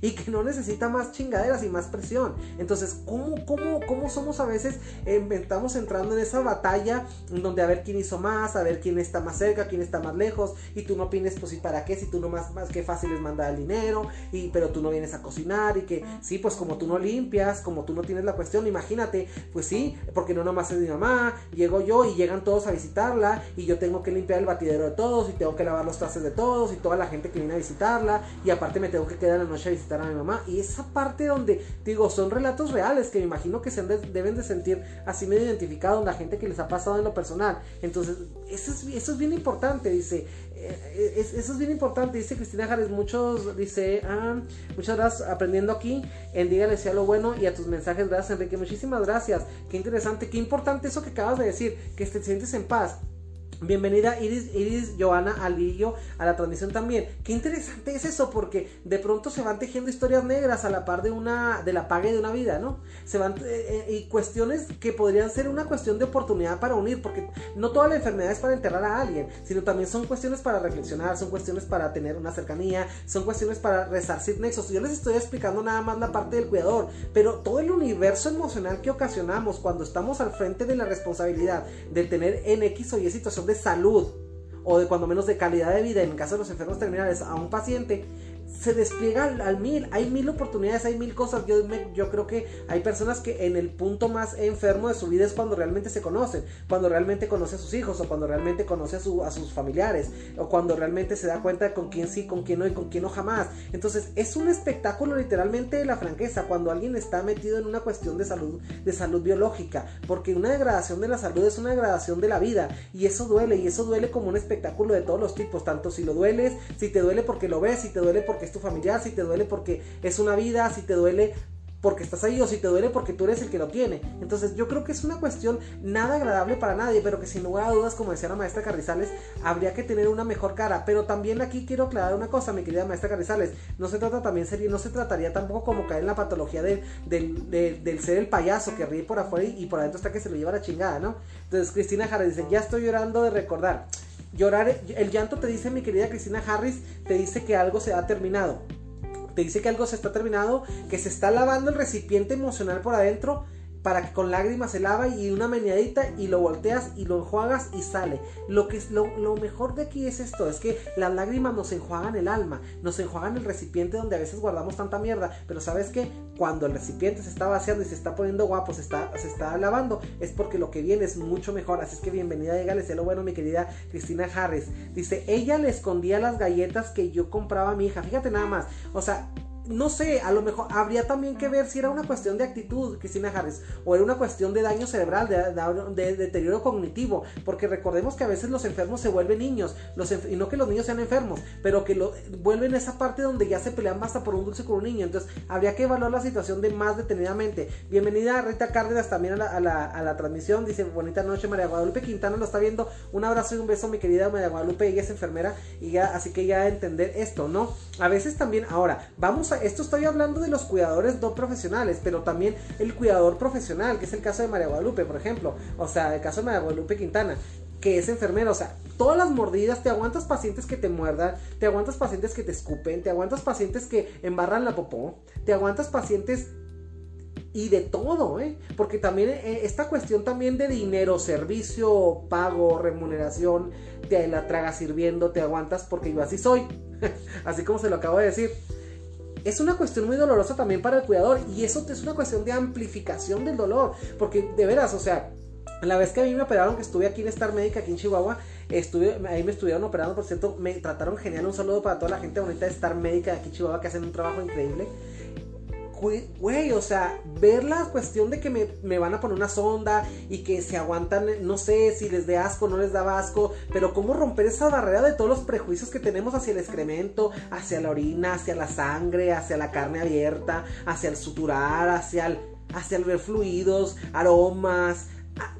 y que no necesita más chingaderas y más presión. Entonces, ¿cómo, cómo, cómo somos a veces, estamos entrando en esa batalla donde a ver quién hizo más, a ver quién está más cerca, quién está más lejos, y tú no opines, pues, ¿y para qué? Si tú no más, más que fácil es mandar el dinero, y, pero tú no vienes a cocinar, y que, sí, pues como tú no limpias, como tú no tienes la cuestión, imagínate, pues sí, porque no nomás es mi mamá, llego yo y llegan todos a visitarla, y yo tengo que limpiar el batidero de todos, y tengo que lavar los trastes de todos, y toda la gente que viene a visitarla, y aparte me tengo que quedar la noche a visitar a mi mamá. Y esa parte donde, digo, son relatos reales que me imagino que se deben de sentir así medio identificados la gente que les ha pasado en lo personal. Entonces, eso es, eso es bien importante, dice. Eh, eso es bien importante, dice Cristina Jares. Muchos, dice, ah, muchas gracias aprendiendo aquí. En Dígale sea lo bueno y a tus mensajes, gracias Enrique. Muchísimas gracias. Qué interesante, qué importante eso que acabas de decir, que te sientes en paz. Bienvenida Iris, Iris Joana Alillo a la transmisión también. Qué interesante es eso porque de pronto se van tejiendo historias negras a la par de una de la paga de una vida, ¿no? Se van eh, eh, y cuestiones que podrían ser una cuestión de oportunidad para unir porque no toda la enfermedad es para enterrar a alguien, sino también son cuestiones para reflexionar, son cuestiones para tener una cercanía, son cuestiones para resarcir nexos. Yo les estoy explicando nada más la parte del cuidador, pero todo el universo emocional que ocasionamos cuando estamos al frente de la responsabilidad de tener en X o Y situación de salud o de cuando menos de calidad de vida en caso de los enfermos terminales a un paciente se despliega al, mil. Hay mil oportunidades, hay mil cosas. Yo, yo creo que hay personas que en el punto más enfermo de su vida es cuando realmente se conocen, cuando realmente conoce a sus hijos, o cuando realmente conoce a, su, a sus familiares, o cuando realmente se da cuenta con quién sí, con quién no y con quién no jamás. Entonces, es un espectáculo literalmente de la franqueza cuando alguien está metido en una cuestión de salud, de salud biológica, porque una degradación de la salud es una degradación de la vida, y eso duele, y eso duele como un espectáculo de todos los tipos, tanto si lo dueles, si te duele porque lo ves, si te duele porque es tu familiar, si te duele porque es una vida, si te duele porque estás ahí o si te duele porque tú eres el que lo tiene. Entonces yo creo que es una cuestión nada agradable para nadie, pero que sin lugar a dudas, como decía la maestra Carrizales, habría que tener una mejor cara. Pero también aquí quiero aclarar una cosa, mi querida maestra Carrizales, no se trata también sería, no se trataría tampoco como caer en la patología del, del, ser el payaso que ríe por afuera y, por adentro está que se lo lleva la chingada, ¿no? Entonces Cristina Jara dice, ya estoy llorando de recordar. Llorar, el llanto te dice, mi querida Cristina Harris, te dice que algo se ha terminado. Te dice que algo se está terminado, que se está lavando el recipiente emocional por adentro para que con lágrimas se lava y una meneadita y lo volteas y lo enjuagas y sale. Lo, que es, lo, mejor de aquí es esto, es que las lágrimas nos enjuagan el alma, nos enjuagan el recipiente donde a veces guardamos tanta mierda, pero sabes que cuando el recipiente se está vaciando y se está poniendo guapo, se está, se está lavando, es porque lo que viene es mucho mejor. Así es que bienvenida, dígale, sé lo bueno, mi querida Cristina Harris. Dice, ella le escondía las galletas que yo compraba a mi hija. Fíjate nada más, o sea, no sé, a lo mejor habría también que ver si era una cuestión de actitud, Cristina Harris, o era una cuestión de daño cerebral, de, deterioro cognitivo, porque recordemos que a veces los enfermos se vuelven niños, y no que los niños sean enfermos, pero que lo, vuelven esa parte donde ya se pelean basta por un dulce con un niño, entonces habría que evaluar la situación de más detenidamente. Bienvenida Rita Cárdenas también a la, transmisión, dice bonita noche María Guadalupe Quintana lo está viendo, un abrazo y un beso mi querida María Guadalupe, ella es enfermera y ya, así que ya entender esto, ¿no? A veces también, ahora, vamos a esto estoy hablando de los cuidadores no profesionales, pero también el cuidador profesional, que es el caso de María Guadalupe, por ejemplo, o sea, el caso de María Guadalupe Quintana, que es enfermera, o sea, todas las mordidas, te aguantas pacientes que te muerdan, te aguantas pacientes que te escupen, te aguantas pacientes que embarran la popó, te aguantas pacientes y de todo, ¿eh? Porque también eh, esta cuestión también de dinero, servicio, pago, remuneración, te la tragas sirviendo, te aguantas porque yo así soy, así como se lo acabo de decir es una cuestión muy dolorosa también para el cuidador y eso es una cuestión de amplificación del dolor, porque de veras, o sea, la vez que a mí me operaron, que estuve aquí en Star Médica, aquí en Chihuahua, estuve, ahí me estuvieron operando, por cierto, me trataron genial, un saludo para toda la gente bonita de Star Médica aquí en Chihuahua que hacen un trabajo increíble güey, o sea, ver la cuestión de que me, van a poner una sonda y que se aguantan, no sé si les dé asco, no les da asco, pero cómo romper esa barrera de todos los prejuicios que tenemos hacia el excremento, hacia la orina, hacia la sangre, hacia la carne abierta, hacia el suturar, hacia el, hacia el ver fluidos, aromas,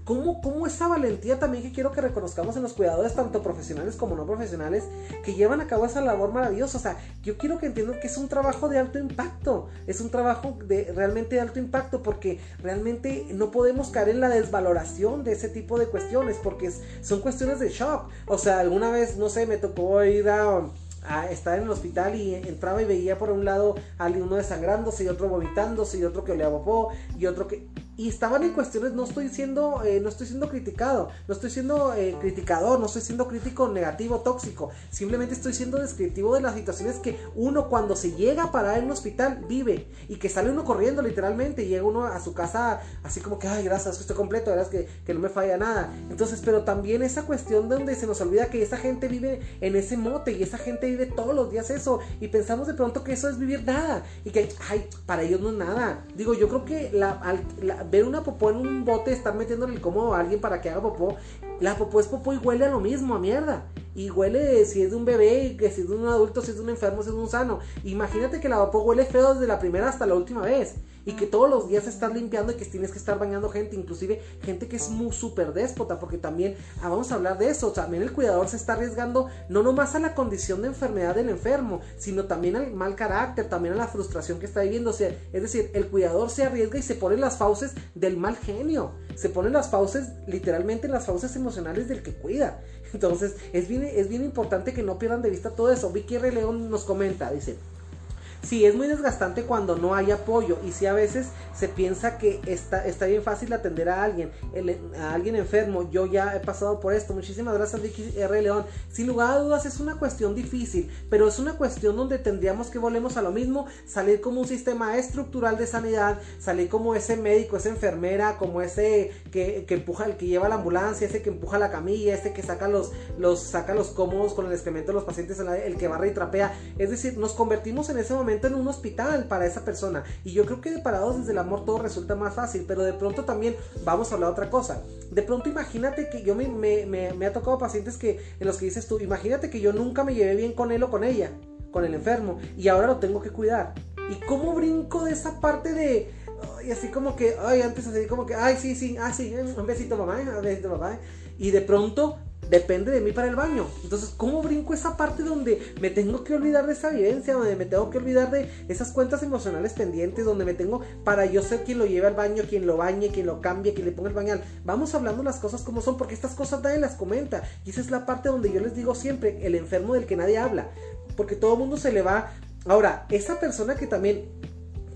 ¿Cómo, ¿Cómo, esa valentía también que quiero que reconozcamos en los cuidadores, tanto profesionales como no profesionales, que llevan a cabo esa labor maravillosa? O sea, yo quiero que entiendan que es un trabajo de alto impacto, es un trabajo de realmente de alto impacto, porque realmente no podemos caer en la desvaloración de ese tipo de cuestiones, porque son cuestiones de shock. O sea, alguna vez, no sé, me tocó ir a a estar en el hospital y entraba y veía por un lado a uno desangrándose y otro vomitándose y otro que olía popó y otro que y estaban en cuestiones, no estoy siendo, eh, no estoy siendo criticado, no estoy siendo eh, criticador, no estoy siendo crítico negativo, tóxico, simplemente estoy siendo descriptivo de las situaciones que uno cuando se llega a parar en un hospital vive y que sale uno corriendo literalmente y llega uno a su casa así como que, ay, gracias, estoy completo, verdad que, que no me falla nada. Entonces, pero también esa cuestión donde se nos olvida que esa gente vive en ese mote y esa gente vive todos los días eso y pensamos de pronto que eso es vivir nada y que, ay, para ellos no es nada. Digo, yo creo que la, la ver una popó en un bote, estar metiéndole el cómodo a alguien para que haga popó, la popó es popó y huele a lo mismo, a mierda. Y huele si es de un bebé, que si es de un adulto, si es de un enfermo, si es de un sano. Imagínate que la popó huele feo desde la primera hasta la última vez y que todos los días estás limpiando y que tienes que estar bañando gente, inclusive gente que es muy súper déspota, porque también ah, vamos a hablar de eso, también el cuidador se está arriesgando no nomás a la condición de enfermedad del enfermo, sino también al mal carácter, también a la frustración que está viviendo, o sea, es decir, el cuidador se arriesga y se pone las fauces del mal genio, se pone las fauces, literalmente las fauces emocionales del que cuida. Entonces, es bien, es bien importante que no pierdan de vista todo eso. Vicky R. León nos comenta, dice, Sí, es muy desgastante cuando no hay apoyo y si a veces se piensa que está, está bien fácil atender a alguien, a alguien enfermo. Yo ya he pasado por esto. Muchísimas gracias R. León. Sin lugar a dudas es una cuestión difícil, pero es una cuestión donde tendríamos que volvemos a lo mismo, salir como un sistema estructural de sanidad, salir como ese médico, esa enfermera, como ese que, que empuja, el que lleva la ambulancia, ese que empuja la camilla, ese que saca los, los, saca los cómodos con el excremento de los pacientes, el que barra y trapea. Es decir, nos convertimos en ese momento en un hospital para esa persona. Y yo creo que de parados desde el amor todo resulta más fácil, pero de pronto también vamos a hablar otra cosa. De pronto imagínate que yo me, me, me, ha tocado pacientes que en los que dices tú, imagínate que yo nunca me llevé bien con él o con ella, con el enfermo, y ahora lo tengo que cuidar. ¿Y cómo brinco de esa parte de... Y así como que, ay, antes así como que, ay, sí, sí, ah, sí, un besito mamá, un besito papá. Y de pronto depende de mí para el baño. Entonces, ¿cómo brinco esa parte donde me tengo que olvidar de esa vivencia, donde me tengo que olvidar de esas cuentas emocionales pendientes, donde me tengo para yo ser quien lo lleve al baño, quien lo bañe, quien lo cambie, quien le ponga el bañal? Vamos hablando las cosas como son, porque estas cosas nadie las comenta. Y esa es la parte donde yo les digo siempre, el enfermo del que nadie habla. Porque todo el mundo se le va. Ahora, esa persona que también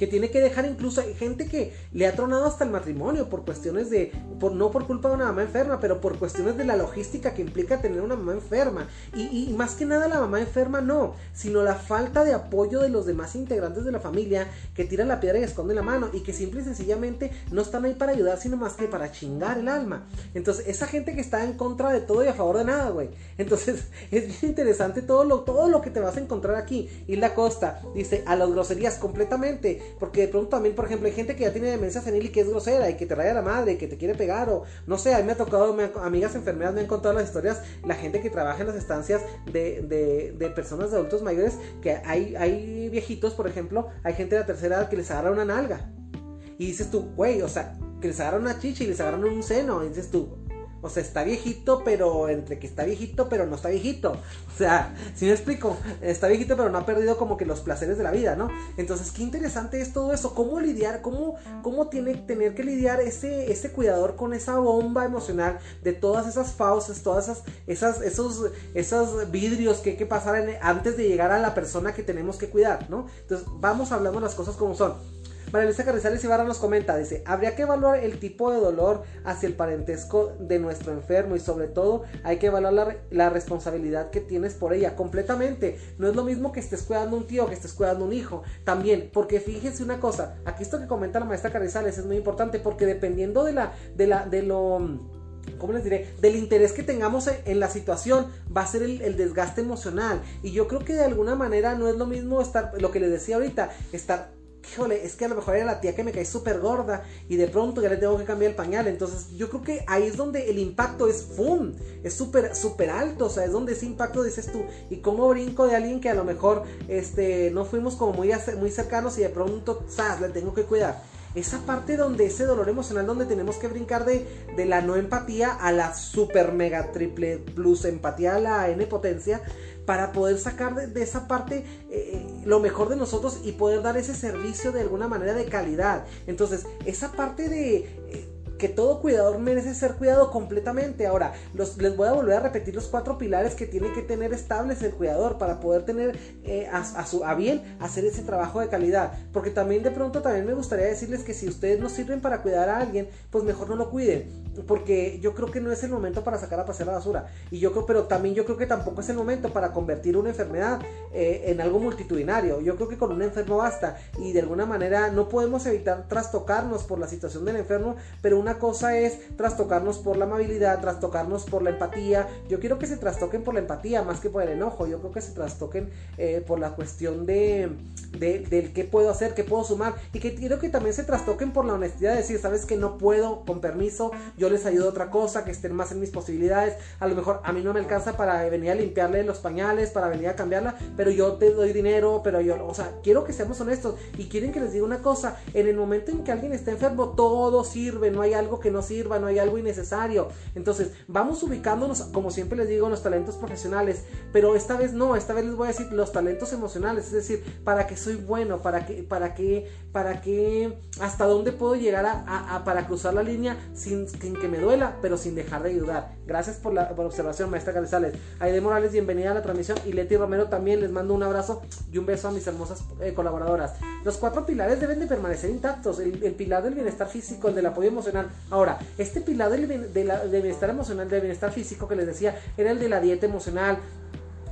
que tiene que dejar incluso gente que le ha tronado hasta el matrimonio por cuestiones de, por, no por culpa de una mamá enferma, pero por cuestiones de la logística que implica tener una mamá enferma. Y, más que nada la mamá enferma no, sino la falta de apoyo de los demás integrantes de la familia que tiran la piedra y esconden la mano y que simple y sencillamente no están ahí para ayudar, sino más que para chingar el alma. Entonces, esa gente que está en contra de todo y a favor de nada, güey. Entonces, es bien interesante todo lo, todo lo que te vas a encontrar aquí. La Costa dice, a las groserías completamente porque de pronto también, por ejemplo, hay gente que ya tiene demencia senil y que es grosera y que te raya la madre, y que te quiere pegar o no sé, a mí me ha tocado, amigas enfermeras me han contado las historias, la gente que trabaja en las estancias de, de, de personas de adultos mayores, que hay, hay viejitos, por ejemplo, hay gente de la tercera edad que les agarra una nalga. Y dices tú, güey, o sea, que les agarra una chicha y les agarran un seno. Y dices tú, o sea, está viejito, pero entre que está viejito, pero no está viejito. O sea, si me explico, está viejito, pero no ha perdido como que los placeres de la vida, ¿no? Entonces, qué interesante es todo eso. ¿Cómo lidiar? ¿Cómo, cómo tiene tener que lidiar ese, ese cuidador con esa bomba emocional de todas esas fauces, todas esas, esas, esos, esos vidrios que hay que pasar antes de llegar a la persona que tenemos que cuidar, ¿no? Entonces, vamos hablando las cosas como son. María Carrizales Ibarra nos comenta, dice, habría que evaluar el tipo de dolor hacia el parentesco de nuestro enfermo y sobre todo hay que evaluar la, responsabilidad que tienes por ella completamente. No es lo mismo que estés cuidando un tío que estés cuidando un hijo. También, porque fíjense una cosa, aquí esto que comenta la maestra Carrizales es muy importante porque dependiendo de la, de la, de lo... ¿cómo les diré? Del interés que tengamos en, la situación va a ser el, el, desgaste emocional. Y yo creo que de alguna manera no es lo mismo estar, lo que les decía ahorita, estar híjole, es que a lo mejor era la tía que me cae súper gorda y de pronto ya le tengo que cambiar el pañal. Entonces yo creo que ahí es donde el impacto es ¡fum! Es súper, súper alto. O sea, es donde ese impacto dices tú. Y como brinco de alguien que a lo mejor este, no fuimos como muy, muy cercanos y de pronto, ¿sabes? Le tengo que cuidar. Esa parte donde ese dolor emocional, donde tenemos que brincar de, de la no empatía a la super mega triple plus empatía a la N potencia para poder sacar de, esa parte eh, lo mejor de nosotros y poder dar ese servicio de alguna manera de calidad. Entonces, esa parte de... Eh, que todo cuidador merece ser cuidado completamente. Ahora, les voy a volver a repetir los cuatro pilares que tiene que tener estables el cuidador para poder tener eh, a, su, a bien hacer ese trabajo de calidad. Porque también de pronto también me gustaría decirles que si ustedes no sirven para cuidar a alguien, pues mejor no lo cuiden. Porque yo creo que no es el momento para sacar a pasear la basura. Y yo creo, pero también yo creo que tampoco es el momento para convertir una enfermedad eh, en algo multitudinario. Yo creo que con un enfermo basta. Y de alguna manera no podemos evitar trastocarnos por la situación del enfermo, pero una cosa es trastocarnos por la amabilidad, trastocarnos por la empatía. Yo quiero que se trastoquen por la empatía más que por el enojo. Yo creo que se trastoquen eh, por la cuestión de, de, del qué puedo hacer, qué puedo sumar. Y que quiero que también se trastoquen por la honestidad de decir, sabes que no puedo, con permiso, yo les ayudo a otra cosa, que estén más en mis posibilidades. A lo mejor a mí no me alcanza para venir a limpiarle los pañales, para venir a cambiarla, pero yo te doy dinero, pero yo, o sea, quiero que seamos honestos. Y quieren que les diga una cosa, en el momento en que alguien está enfermo, todo sirve, no hay algo que no sirva, no hay algo innecesario. Entonces, vamos ubicándonos, como siempre les digo, en los talentos profesionales, pero esta vez no, esta vez les voy a decir los talentos emocionales, es decir, para que soy bueno, para que, para que, para que, hasta dónde puedo llegar a, para cruzar la línea sin, que me duela, pero sin dejar de ayudar. Gracias por la observación, maestra Carrizales. Aide Morales, bienvenida a la transmisión. Y Leti Romero también les mando un abrazo y un beso a mis hermosas eh, colaboradoras. Los cuatro pilares deben de permanecer intactos. El, pilar del bienestar físico, el del apoyo emocional. Ahora, este pilar del, bienestar emocional, del bienestar físico que les decía, era el de la dieta emocional,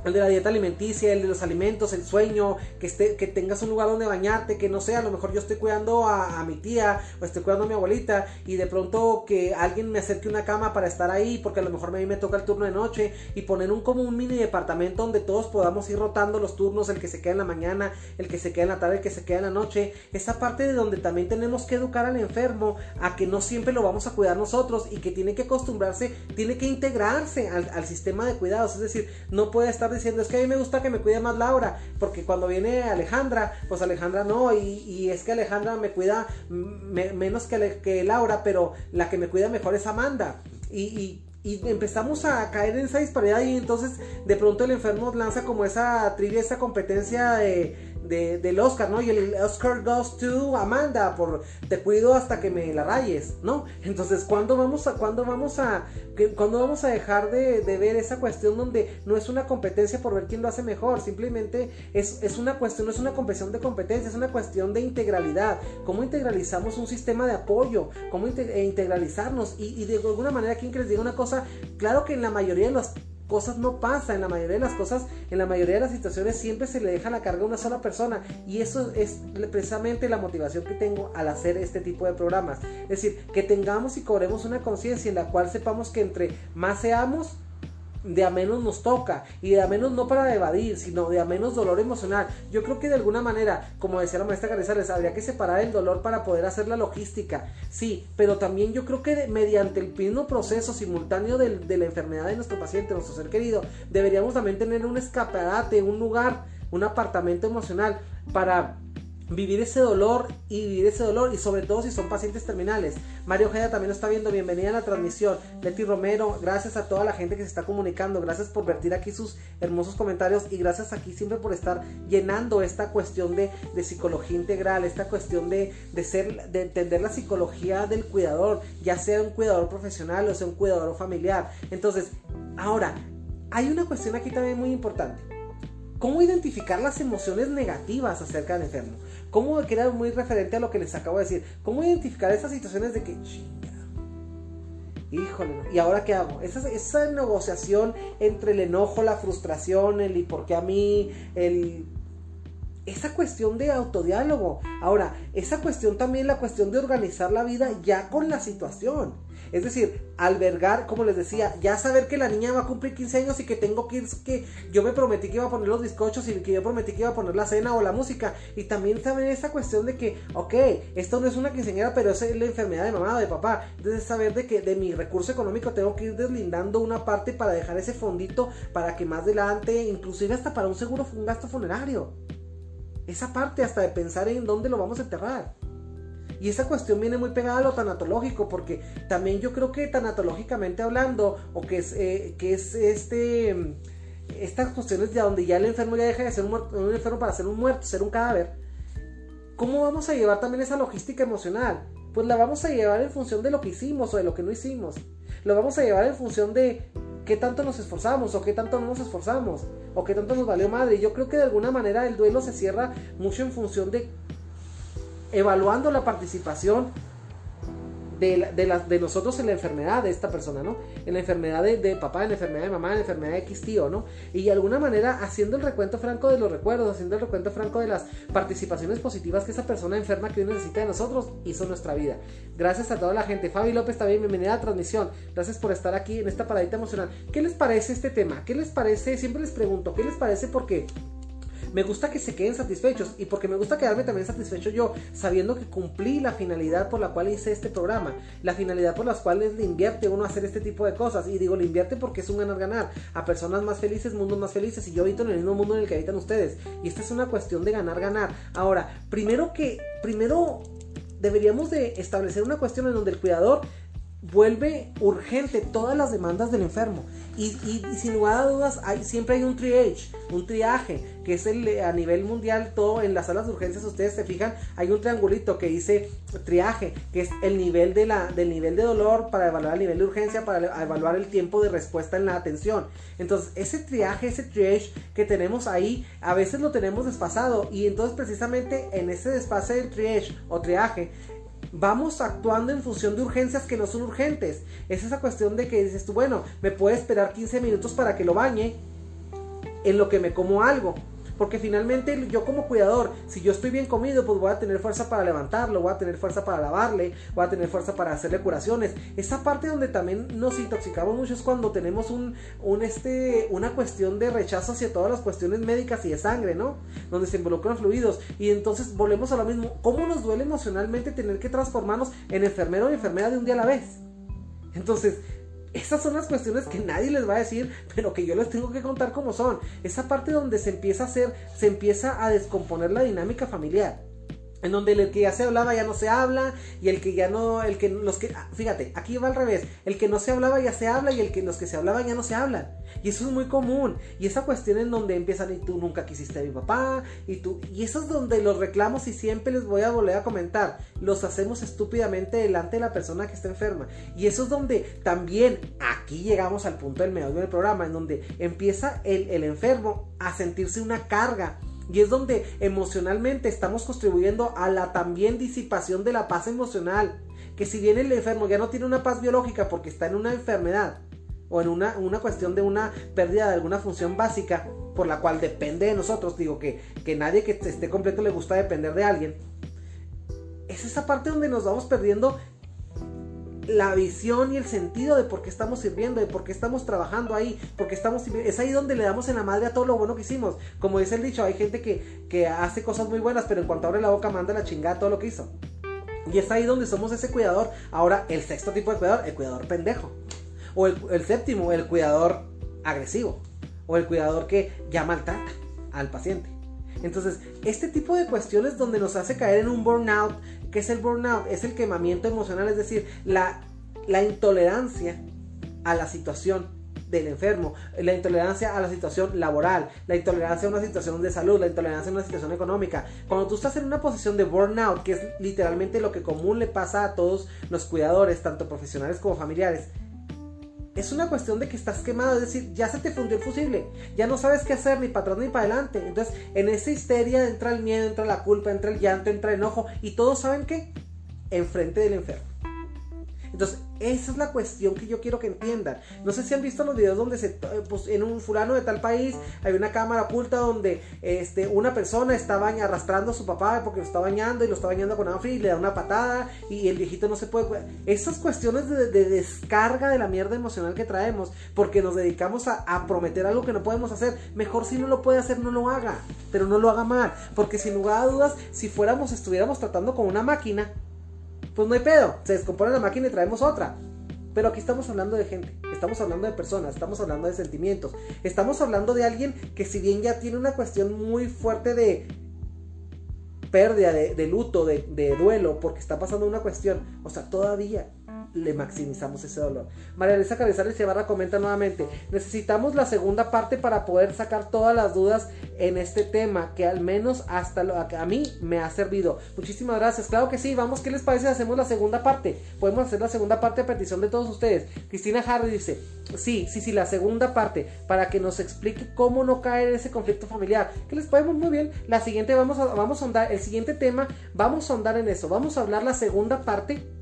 el de la dieta alimenticia, el de los alimentos, el sueño, que esté, que tengas un lugar donde bañarte, que no sé, a lo mejor yo estoy cuidando a, mi tía o estoy cuidando a mi abuelita y de pronto que alguien me acerque una cama para estar ahí, porque a lo mejor a mí me toca el turno de noche y poner un como un mini departamento donde todos podamos ir rotando los turnos, el que se queda en la mañana, el que se queda en la tarde, el que se queda en la noche, esa parte de donde también tenemos que educar al enfermo a que no siempre lo vamos a cuidar nosotros y que tiene que acostumbrarse, tiene que integrarse al, al sistema de cuidados, es decir, no puede estar diciendo es que a mí me gusta que me cuide más Laura, porque cuando viene Alejandra, pues Alejandra no, y, es que Alejandra me cuida menos que, que, Laura, pero la que me cuida mejor es Amanda. y, y empezamos a caer en esa disparidad y entonces de pronto el enfermo lanza como esa trivia, esa competencia de, del Oscar, ¿no? Y el Oscar goes to Amanda por te cuido hasta que me la rayes, ¿no? Entonces, ¿cuándo vamos a, cuándo vamos a, cuándo vamos a dejar de, ver esa cuestión donde no es una competencia por ver quién lo hace mejor? Simplemente es, es una cuestión, no es una competición de competencia, es una cuestión de integralidad. ¿Cómo integralizamos un sistema de apoyo? ¿Cómo e integralizarnos? Y, y de alguna manera, ¿quién que les diga una cosa? Claro que en la mayoría de los cosas no pasa, en la mayoría de las cosas, en la mayoría de las situaciones siempre se le deja la carga a una sola persona y eso es precisamente la motivación que tengo al hacer este tipo de programas. Es decir, que tengamos y cobremos una conciencia en la cual sepamos que entre más seamos, de a menos nos toca y de a menos no para evadir, sino de a menos dolor emocional. Yo creo que de alguna manera, como decía la maestra Carizales, habría que separar el dolor para poder hacer la logística, sí, pero también yo creo que mediante el mismo proceso simultáneo de, de la enfermedad de nuestro paciente, nuestro ser querido, deberíamos también tener un escaparate, un lugar, un apartamento emocional para vivir ese dolor y vivir ese dolor y sobre todo si son pacientes terminales. Mario Ojeda también está viendo, bienvenida a la transmisión. Leti Romero, gracias a toda la gente que se está comunicando, gracias por vertir aquí sus hermosos comentarios y gracias aquí siempre por estar llenando esta cuestión de, psicología integral, esta cuestión de, de, ser, de entender la psicología del cuidador, ya sea un cuidador profesional o sea un cuidador familiar. Entonces, ahora, hay una cuestión aquí también muy importante. ¿Cómo identificar las emociones negativas acerca del enfermo? ¿Cómo muy referente a lo que les acabo de decir? ¿Cómo identificar esas situaciones de que, híjole, ¿y ahora qué hago? Esa, esa negociación entre el enojo, la frustración, el y por qué a mí, el esa cuestión de autodiálogo. Ahora, esa cuestión también, la cuestión de organizar la vida ya con la situación. Es decir, albergar, como les decía, ya saber que la niña va a cumplir 15 años y que tengo que ir, que yo me prometí que iba a poner los bizcochos y que yo prometí que iba a poner la cena o la música. Y también saber esa cuestión de que, ok, esto no es una quinceañera, pero es la enfermedad de mamá o de papá. Entonces saber de que de mi recurso económico tengo que ir deslindando una parte para dejar ese fondito para que más adelante, inclusive hasta para un seguro, un gasto funerario. Esa parte hasta de pensar en dónde lo vamos a enterrar. Y esa cuestión viene muy pegada a lo tanatológico, porque también yo creo que tanatológicamente hablando, o que es, eh, que es este, estas cuestiones de donde ya el enfermo ya deja de ser un, enfermo para ser un muerto, ser un cadáver, ¿cómo vamos a llevar también esa logística emocional? pues la vamos a llevar en función de lo que hicimos o de lo que no hicimos. Lo vamos a llevar en función de qué tanto nos esforzamos o qué tanto no nos esforzamos o qué tanto nos valió madre. Yo creo que de alguna manera el duelo se cierra mucho en función de evaluando la participación de, de, de, nosotros en la enfermedad de esta persona, ¿no? En la enfermedad de, papá, en la enfermedad de mamá, en la enfermedad de X tío, ¿no? Y de alguna manera haciendo el recuento franco de los recuerdos, haciendo el recuento franco de las participaciones positivas que esa persona enferma que hoy necesita de nosotros hizo nuestra vida. Gracias a toda la gente. Fabi López también, bienvenida a la transmisión. Gracias por estar aquí en esta paradita emocional. ¿Qué les parece este tema? ¿Qué les parece? Siempre les pregunto, ¿qué les parece? Porque me gusta que se queden satisfechos y porque me gusta quedarme también satisfecho yo, sabiendo que cumplí la finalidad por la cual hice este programa, la finalidad por la cual le invierte uno a hacer este tipo de cosas. Y digo, le invierte porque es un ganar-ganar, a personas más felices, mundos más felices, y yo habito en el mismo mundo en el que habitan ustedes. Y esta es una cuestión de ganar-ganar. Ahora, primero que, primero deberíamos de establecer una cuestión en donde el cuidador vuelve urgente todas las demandas del enfermo. Y, sin lugar a dudas, hay, siempre hay un triage, un triaje, que es el a nivel mundial, todo en las salas de urgencias, ustedes se fijan, hay un triangulito que dice triaje, que es el nivel de la, del nivel de dolor para evaluar el nivel de urgencia, para evaluar el tiempo de respuesta en la atención. Entonces, ese triaje, ese triage que tenemos ahí, a veces lo tenemos desfasado. Y entonces, precisamente en ese desfase del triage o triaje, vamos actuando en función de urgencias que no son urgentes. Es esa cuestión de que dices tú, bueno, me puede esperar 15 minutos para que lo bañe en lo que me como algo. Porque finalmente yo como cuidador, si yo estoy bien comido, pues voy a tener fuerza para levantarlo, voy a tener fuerza para lavarle, voy a tener fuerza para hacerle curaciones. Esa parte donde también nos intoxicamos mucho es cuando tenemos un, este, una cuestión de rechazo hacia todas las cuestiones médicas y de sangre, ¿no? Donde se involucran fluidos. Y entonces volvemos a lo mismo. ¿Cómo nos duele emocionalmente tener que transformarnos en enfermero o enfermera de un día a la vez? Entonces, esas son las cuestiones que nadie les va a decir, pero que yo les tengo que contar como son. Esa parte donde se empieza a hacer, se empieza a descomponer la dinámica familiar en donde el que ya se hablaba ya no se habla y el que ya no el que los que ah, fíjate aquí va al revés el que no se hablaba ya se habla y el que los que se hablaban ya no se hablan. Y eso es muy común y esa cuestión en donde empiezan y tú nunca quisiste a mi papá y tú y eso es donde los reclamos y siempre les voy a volver a comentar los hacemos estúpidamente delante de la persona que está enferma. Y eso es donde también aquí llegamos al punto del medio del programa en donde empieza el, el enfermo a sentirse una carga y es donde emocionalmente estamos contribuyendo a la también disipación de la paz emocional. Que si bien el enfermo ya no tiene una paz biológica porque está en una enfermedad o en una, una cuestión de una pérdida de alguna función básica por la cual depende de nosotros, digo que, que nadie que esté completo le gusta depender de alguien, es esa parte donde nos vamos perdiendo la visión y el sentido de por qué estamos sirviendo, de por qué estamos trabajando ahí, porque estamos es ahí donde le damos en la madre a todo lo bueno que hicimos. Como dice el dicho, hay gente que, que hace cosas muy buenas, pero en cuanto abre la boca manda la chingada todo lo que hizo. Y es ahí donde somos ese cuidador. Ahora, el sexto tipo de cuidador, el cuidador pendejo. O el, el séptimo, el cuidador agresivo. O el cuidador que ya maltrata al paciente. Entonces, este tipo de cuestiones donde nos hace caer en un burnout, ¿Qué es el burnout? Es el quemamiento emocional, es decir, la, la intolerancia a la situación del enfermo, la intolerancia a la situación laboral, la intolerancia a una situación de salud, la intolerancia a una situación económica. Cuando tú estás en una posición de burnout, que es literalmente lo que común le pasa a todos los cuidadores, tanto profesionales como familiares, es una cuestión de que estás quemado, es decir, ya se te fundió el fusible, ya no sabes qué hacer ni para atrás ni para adelante. Entonces, en esa histeria entra el miedo, entra la culpa, entra el llanto, entra el enojo y todos saben qué, enfrente del enfermo. Entonces, esa es la cuestión que yo quiero que entiendan. No sé si han visto los videos donde se, eh, pues, en un fulano de tal país hay una cámara oculta donde este, una persona está arrastrando a su papá porque lo está bañando y lo está bañando con agua fría y le da una patada y el viejito no se puede... Esas cuestiones de, descarga de la mierda emocional que traemos porque nos dedicamos a, a, prometer algo que no podemos hacer. Mejor si no lo puede hacer, no lo haga. Pero no lo haga mal. Porque sin lugar a dudas, si fuéramos, estuviéramos tratando con una máquina, pues no hay pedo, se descompone la máquina y traemos otra. Pero aquí estamos hablando de gente, estamos hablando de personas, estamos hablando de sentimientos, estamos hablando de alguien que si bien ya tiene una cuestión muy fuerte de pérdida, de, luto, de, de, duelo, porque está pasando una cuestión, o sea, todavía le maximizamos ese dolor. María Elisa Carizales Barra comenta nuevamente, necesitamos la segunda parte para poder sacar todas las dudas en este tema, que al menos hasta lo, a mí me ha servido. Muchísimas gracias, claro que sí, vamos, ¿qué les parece hacemos la segunda parte? Podemos hacer la segunda parte a petición de todos ustedes. Cristina Harry dice, sí, sí, sí, la segunda parte, para que nos explique cómo no caer en ese conflicto familiar. ¿Qué les podemos? Muy bien, la siguiente vamos a, vamos a andar, el siguiente tema, vamos a andar en eso, vamos a hablar la segunda parte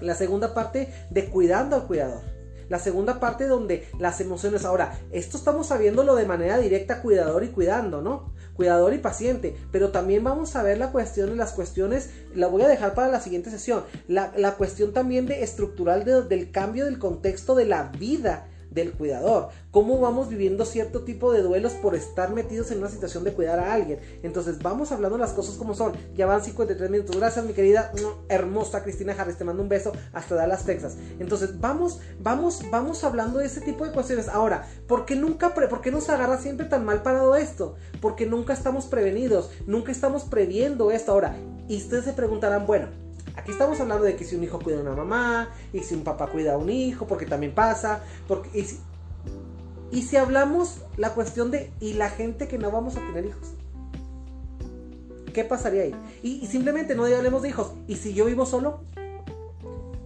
la segunda parte de cuidando al cuidador. La segunda parte donde las emociones. Ahora, esto estamos sabiéndolo de manera directa, cuidador y cuidando, ¿no? Cuidador y paciente. Pero también vamos a ver la cuestión, las cuestiones, la voy a dejar para la siguiente sesión. La, cuestión también de estructural del cambio del contexto de la vida del cuidador, cómo vamos viviendo cierto tipo de duelos por estar metidos en una situación de cuidar a alguien. Entonces vamos hablando las cosas como son. Ya van 53 minutos. Gracias mi querida hermosa Cristina Harris, te mando un beso hasta Dallas, Texas. Entonces vamos, vamos, vamos hablando de ese tipo de cuestiones. Ahora, ¿por qué nunca, por qué nos agarra siempre tan mal parado esto? Porque nunca estamos prevenidos, nunca estamos previendo esto. Ahora, y ustedes se preguntarán, bueno, Aquí estamos hablando de que si un hijo cuida a una mamá, y si un papá cuida a un hijo, porque también pasa. Porque, y, si, y si hablamos la cuestión de, y la gente que no vamos a tener hijos. ¿Qué pasaría ahí? Y, simplemente no hablemos de hijos. ¿Y si yo vivo solo?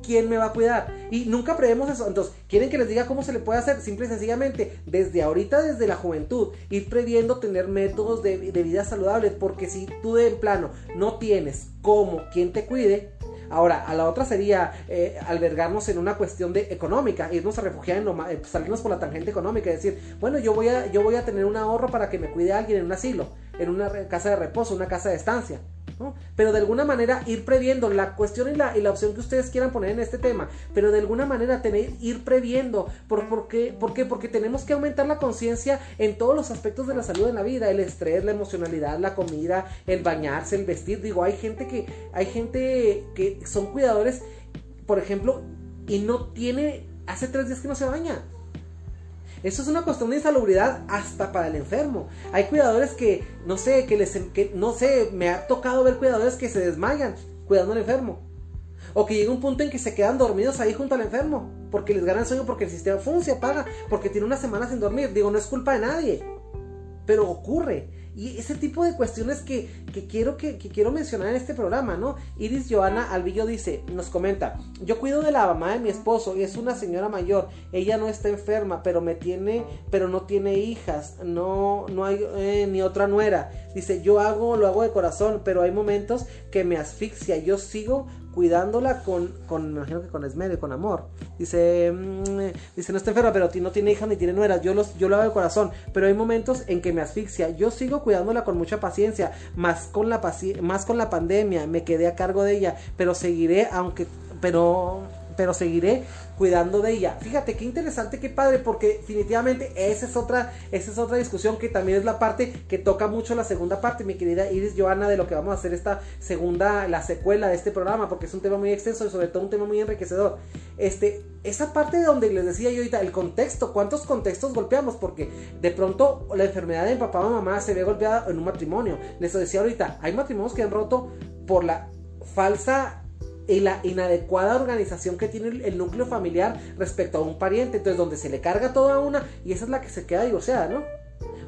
¿Quién me va a cuidar? Y nunca prevemos eso. Entonces, ¿quieren que les diga cómo se le puede hacer? Simple y sencillamente, desde ahorita, desde la juventud, ir previendo tener métodos de, de vida saludables. Porque si tú de plano no tienes cómo, quién te cuide, Ahora, a la otra sería eh, albergarnos en una cuestión de económica, irnos a refugiar en lo, eh, salirnos por la tangente económica y decir, bueno, yo voy a, yo voy a tener un ahorro para que me cuide alguien en un asilo, en una casa de reposo, una casa de estancia. Pero de alguna manera ir previendo la cuestión y la, y la opción que ustedes quieran poner en este tema, pero de alguna manera tener, ir previendo. ¿Por, qué? ¿Por qué? Porque tenemos que aumentar la conciencia en todos los aspectos de la salud en la vida, el estrés, la emocionalidad, la comida, el bañarse, el vestir. Digo, hay gente que, hay gente que son cuidadores, por ejemplo, y no tiene, hace tres días que no se baña. Eso es una cuestión de insalubridad hasta para el enfermo. Hay cuidadores que, no sé, que les, que, no sé, me ha tocado ver cuidadores que se desmayan cuidando al enfermo. O que llega un punto en que se quedan dormidos ahí junto al enfermo. Porque les gana el sueño porque el sistema fun se apaga. Porque tiene una semana sin dormir. Digo, no es culpa de nadie. Pero ocurre. Y ese tipo de cuestiones que, quiero, que, quiero mencionar en este programa, ¿no? Iris Joana Alvillo dice, nos comenta, yo cuido de la mamá de mi esposo y es una señora mayor, ella no está enferma, pero me tiene, pero no tiene hijas, no, no hay eh, ni otra nuera. Dice, yo hago, lo hago de corazón, pero hay momentos que me asfixia, yo sigo cuidándola con, con, me imagino que con esmero y con amor. Dice, mm, dice, no está enferma, pero no tiene hija ni tiene nueras. Yo, los, yo lo hago de corazón, pero hay momentos en que me asfixia. Yo sigo cuidándola con mucha paciencia, más con la, más con la pandemia. Me quedé a cargo de ella, pero seguiré, aunque, pero pero seguiré cuidando de ella. Fíjate qué interesante, qué padre, porque definitivamente esa es otra, esa es otra discusión que también es la parte que toca mucho la segunda parte, mi querida Iris Joana, de lo que vamos a hacer esta segunda, la secuela de este programa, porque es un tema muy extenso y sobre todo un tema muy enriquecedor. Este, esa parte de donde les decía yo ahorita, el contexto, cuántos contextos golpeamos, porque de pronto la enfermedad de papá o mamá se ve golpeada en un matrimonio. Les decía ahorita, hay matrimonios que han roto por la falsa y la inadecuada organización que tiene el, núcleo familiar respecto a un pariente. Entonces, donde se le carga toda una y esa es la que se queda divorciada, ¿no?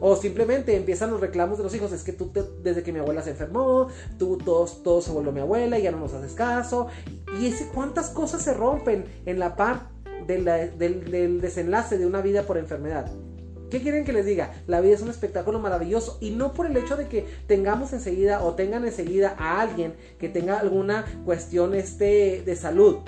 O simplemente empiezan los reclamos de los hijos. Es que tú, desde que mi abuela se enfermó, tú todos, todo se volvió mi abuela y ya no nos haces caso. Y ese, cuántas cosas se rompen en la par del, del desenlace de una vida por enfermedad. ¿Qué quieren que les diga? La vida es un espectáculo maravilloso y no por el hecho de que tengamos enseguida o tengan enseguida a alguien que tenga alguna cuestión este, de salud.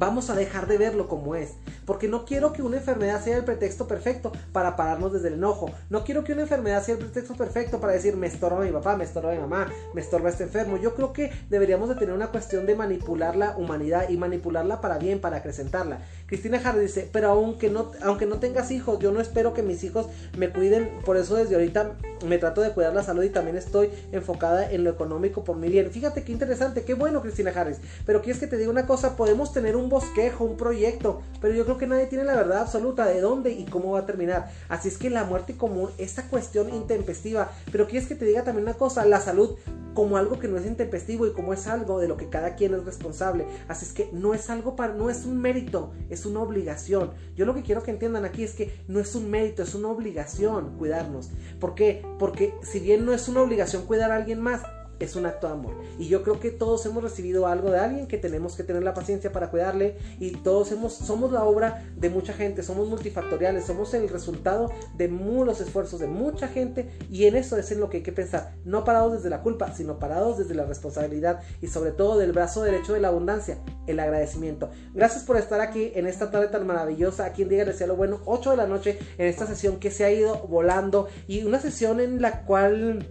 Vamos a dejar de verlo como es. Porque no quiero que una enfermedad sea el pretexto perfecto para pararnos desde el enojo. No quiero que una enfermedad sea el pretexto perfecto para decir me estorba mi papá, me estorba mi mamá, me estorba este enfermo. Yo creo que deberíamos de tener una cuestión de manipular la humanidad y manipularla para bien, para acrecentarla. Cristina Hardy dice, pero aunque no, aunque no tengas hijos, yo no espero que mis hijos me cuiden. Por eso desde ahorita me trato de cuidar la salud y también estoy enfocada en lo económico por mi bien. Fíjate qué interesante, qué bueno Cristina Harris. Pero quieres que te diga una cosa, podemos tener un bosquejo, un proyecto, pero yo creo que nadie tiene la verdad absoluta de dónde y cómo va a terminar. Así es que la muerte común, esta cuestión intempestiva, pero quieres que te diga también una cosa, la salud como algo que no es intempestivo y como es algo de lo que cada quien es responsable. Así es que no es algo para, no es un mérito, una obligación. Yo lo que quiero que entiendan aquí es que no es un mérito, es una obligación cuidarnos. ¿Por qué? Porque si bien no es una obligación cuidar a alguien más, es un acto de amor. Y yo creo que todos hemos recibido algo de alguien que tenemos que tener la paciencia para cuidarle y todos hemos, somos la obra de mucha gente, somos multifactoriales, somos el resultado de muchos esfuerzos de mucha gente y en eso es en lo que hay que pensar, no parados desde la culpa, sino parados desde la responsabilidad y sobre todo del brazo derecho de la abundancia, el agradecimiento. Gracias por estar aquí en esta tarde tan maravillosa, aquí en Dígale Sea lo Bueno, 8 de la noche, en esta sesión que se ha ido volando y una sesión en la cual,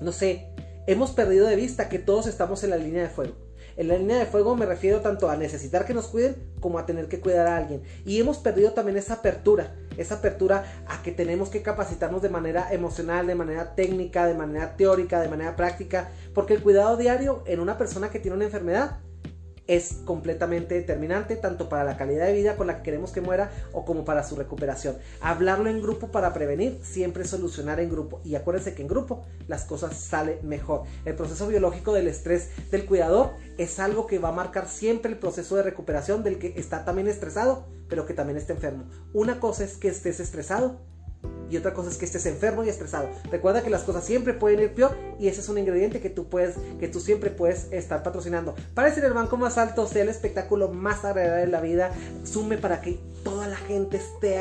no sé, hemos perdido de vista que todos estamos en la línea de fuego. En la línea de fuego me refiero tanto a necesitar que nos cuiden como a tener que cuidar a alguien. Y hemos perdido también esa apertura, esa apertura a que tenemos que capacitarnos de manera emocional, de manera técnica, de manera teórica, de manera práctica, porque el cuidado diario en una persona que tiene una enfermedad es completamente determinante tanto para la calidad de vida con la que queremos que muera o como para su recuperación. Hablarlo en grupo para prevenir, siempre solucionar en grupo. Y acuérdense que en grupo las cosas salen mejor. El proceso biológico del estrés del cuidador es algo que va a marcar siempre el proceso de recuperación del que está también estresado, pero que también está enfermo. Una cosa es que estés estresado y otra cosa es que estés enfermo y estresado. Recuerda que las cosas siempre pueden ir peor y ese es un ingrediente que tú puedes, que tú siempre puedes estar patrocinando. Para ser el banco más alto, sea el espectáculo más agradable de la vida, sume para que toda la gente esté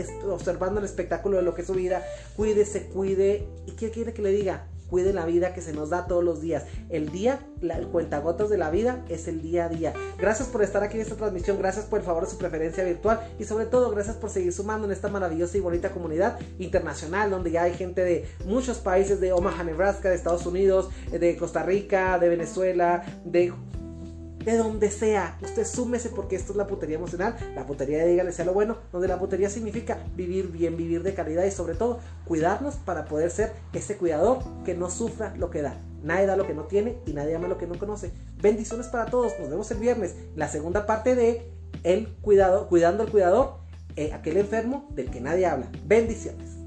eh, observando el espectáculo de lo que es su vida. Cuídese, cuide. ¿Y qué quiere que le diga? Cuide la vida que se nos da todos los días. El día, el cuentagotas de la vida es el día a día. Gracias por estar aquí en esta transmisión, gracias por el favor de su preferencia virtual y sobre todo gracias por seguir sumando en esta maravillosa y bonita comunidad internacional donde ya hay gente de muchos países, de Omaha, Nebraska, de Estados Unidos, de Costa Rica, de Venezuela, de de donde sea. Usted súmese porque esto es la putería emocional. La putería dígale sea lo bueno, donde la putería significa vivir bien, vivir de calidad y sobre todo cuidarnos para poder ser ese cuidador que no sufra lo que da. Nadie da lo que no tiene y nadie ama lo que no conoce. Bendiciones para todos. Nos vemos el viernes. La segunda parte de el cuidado, cuidando al cuidador, eh, aquel enfermo del que nadie habla. Bendiciones.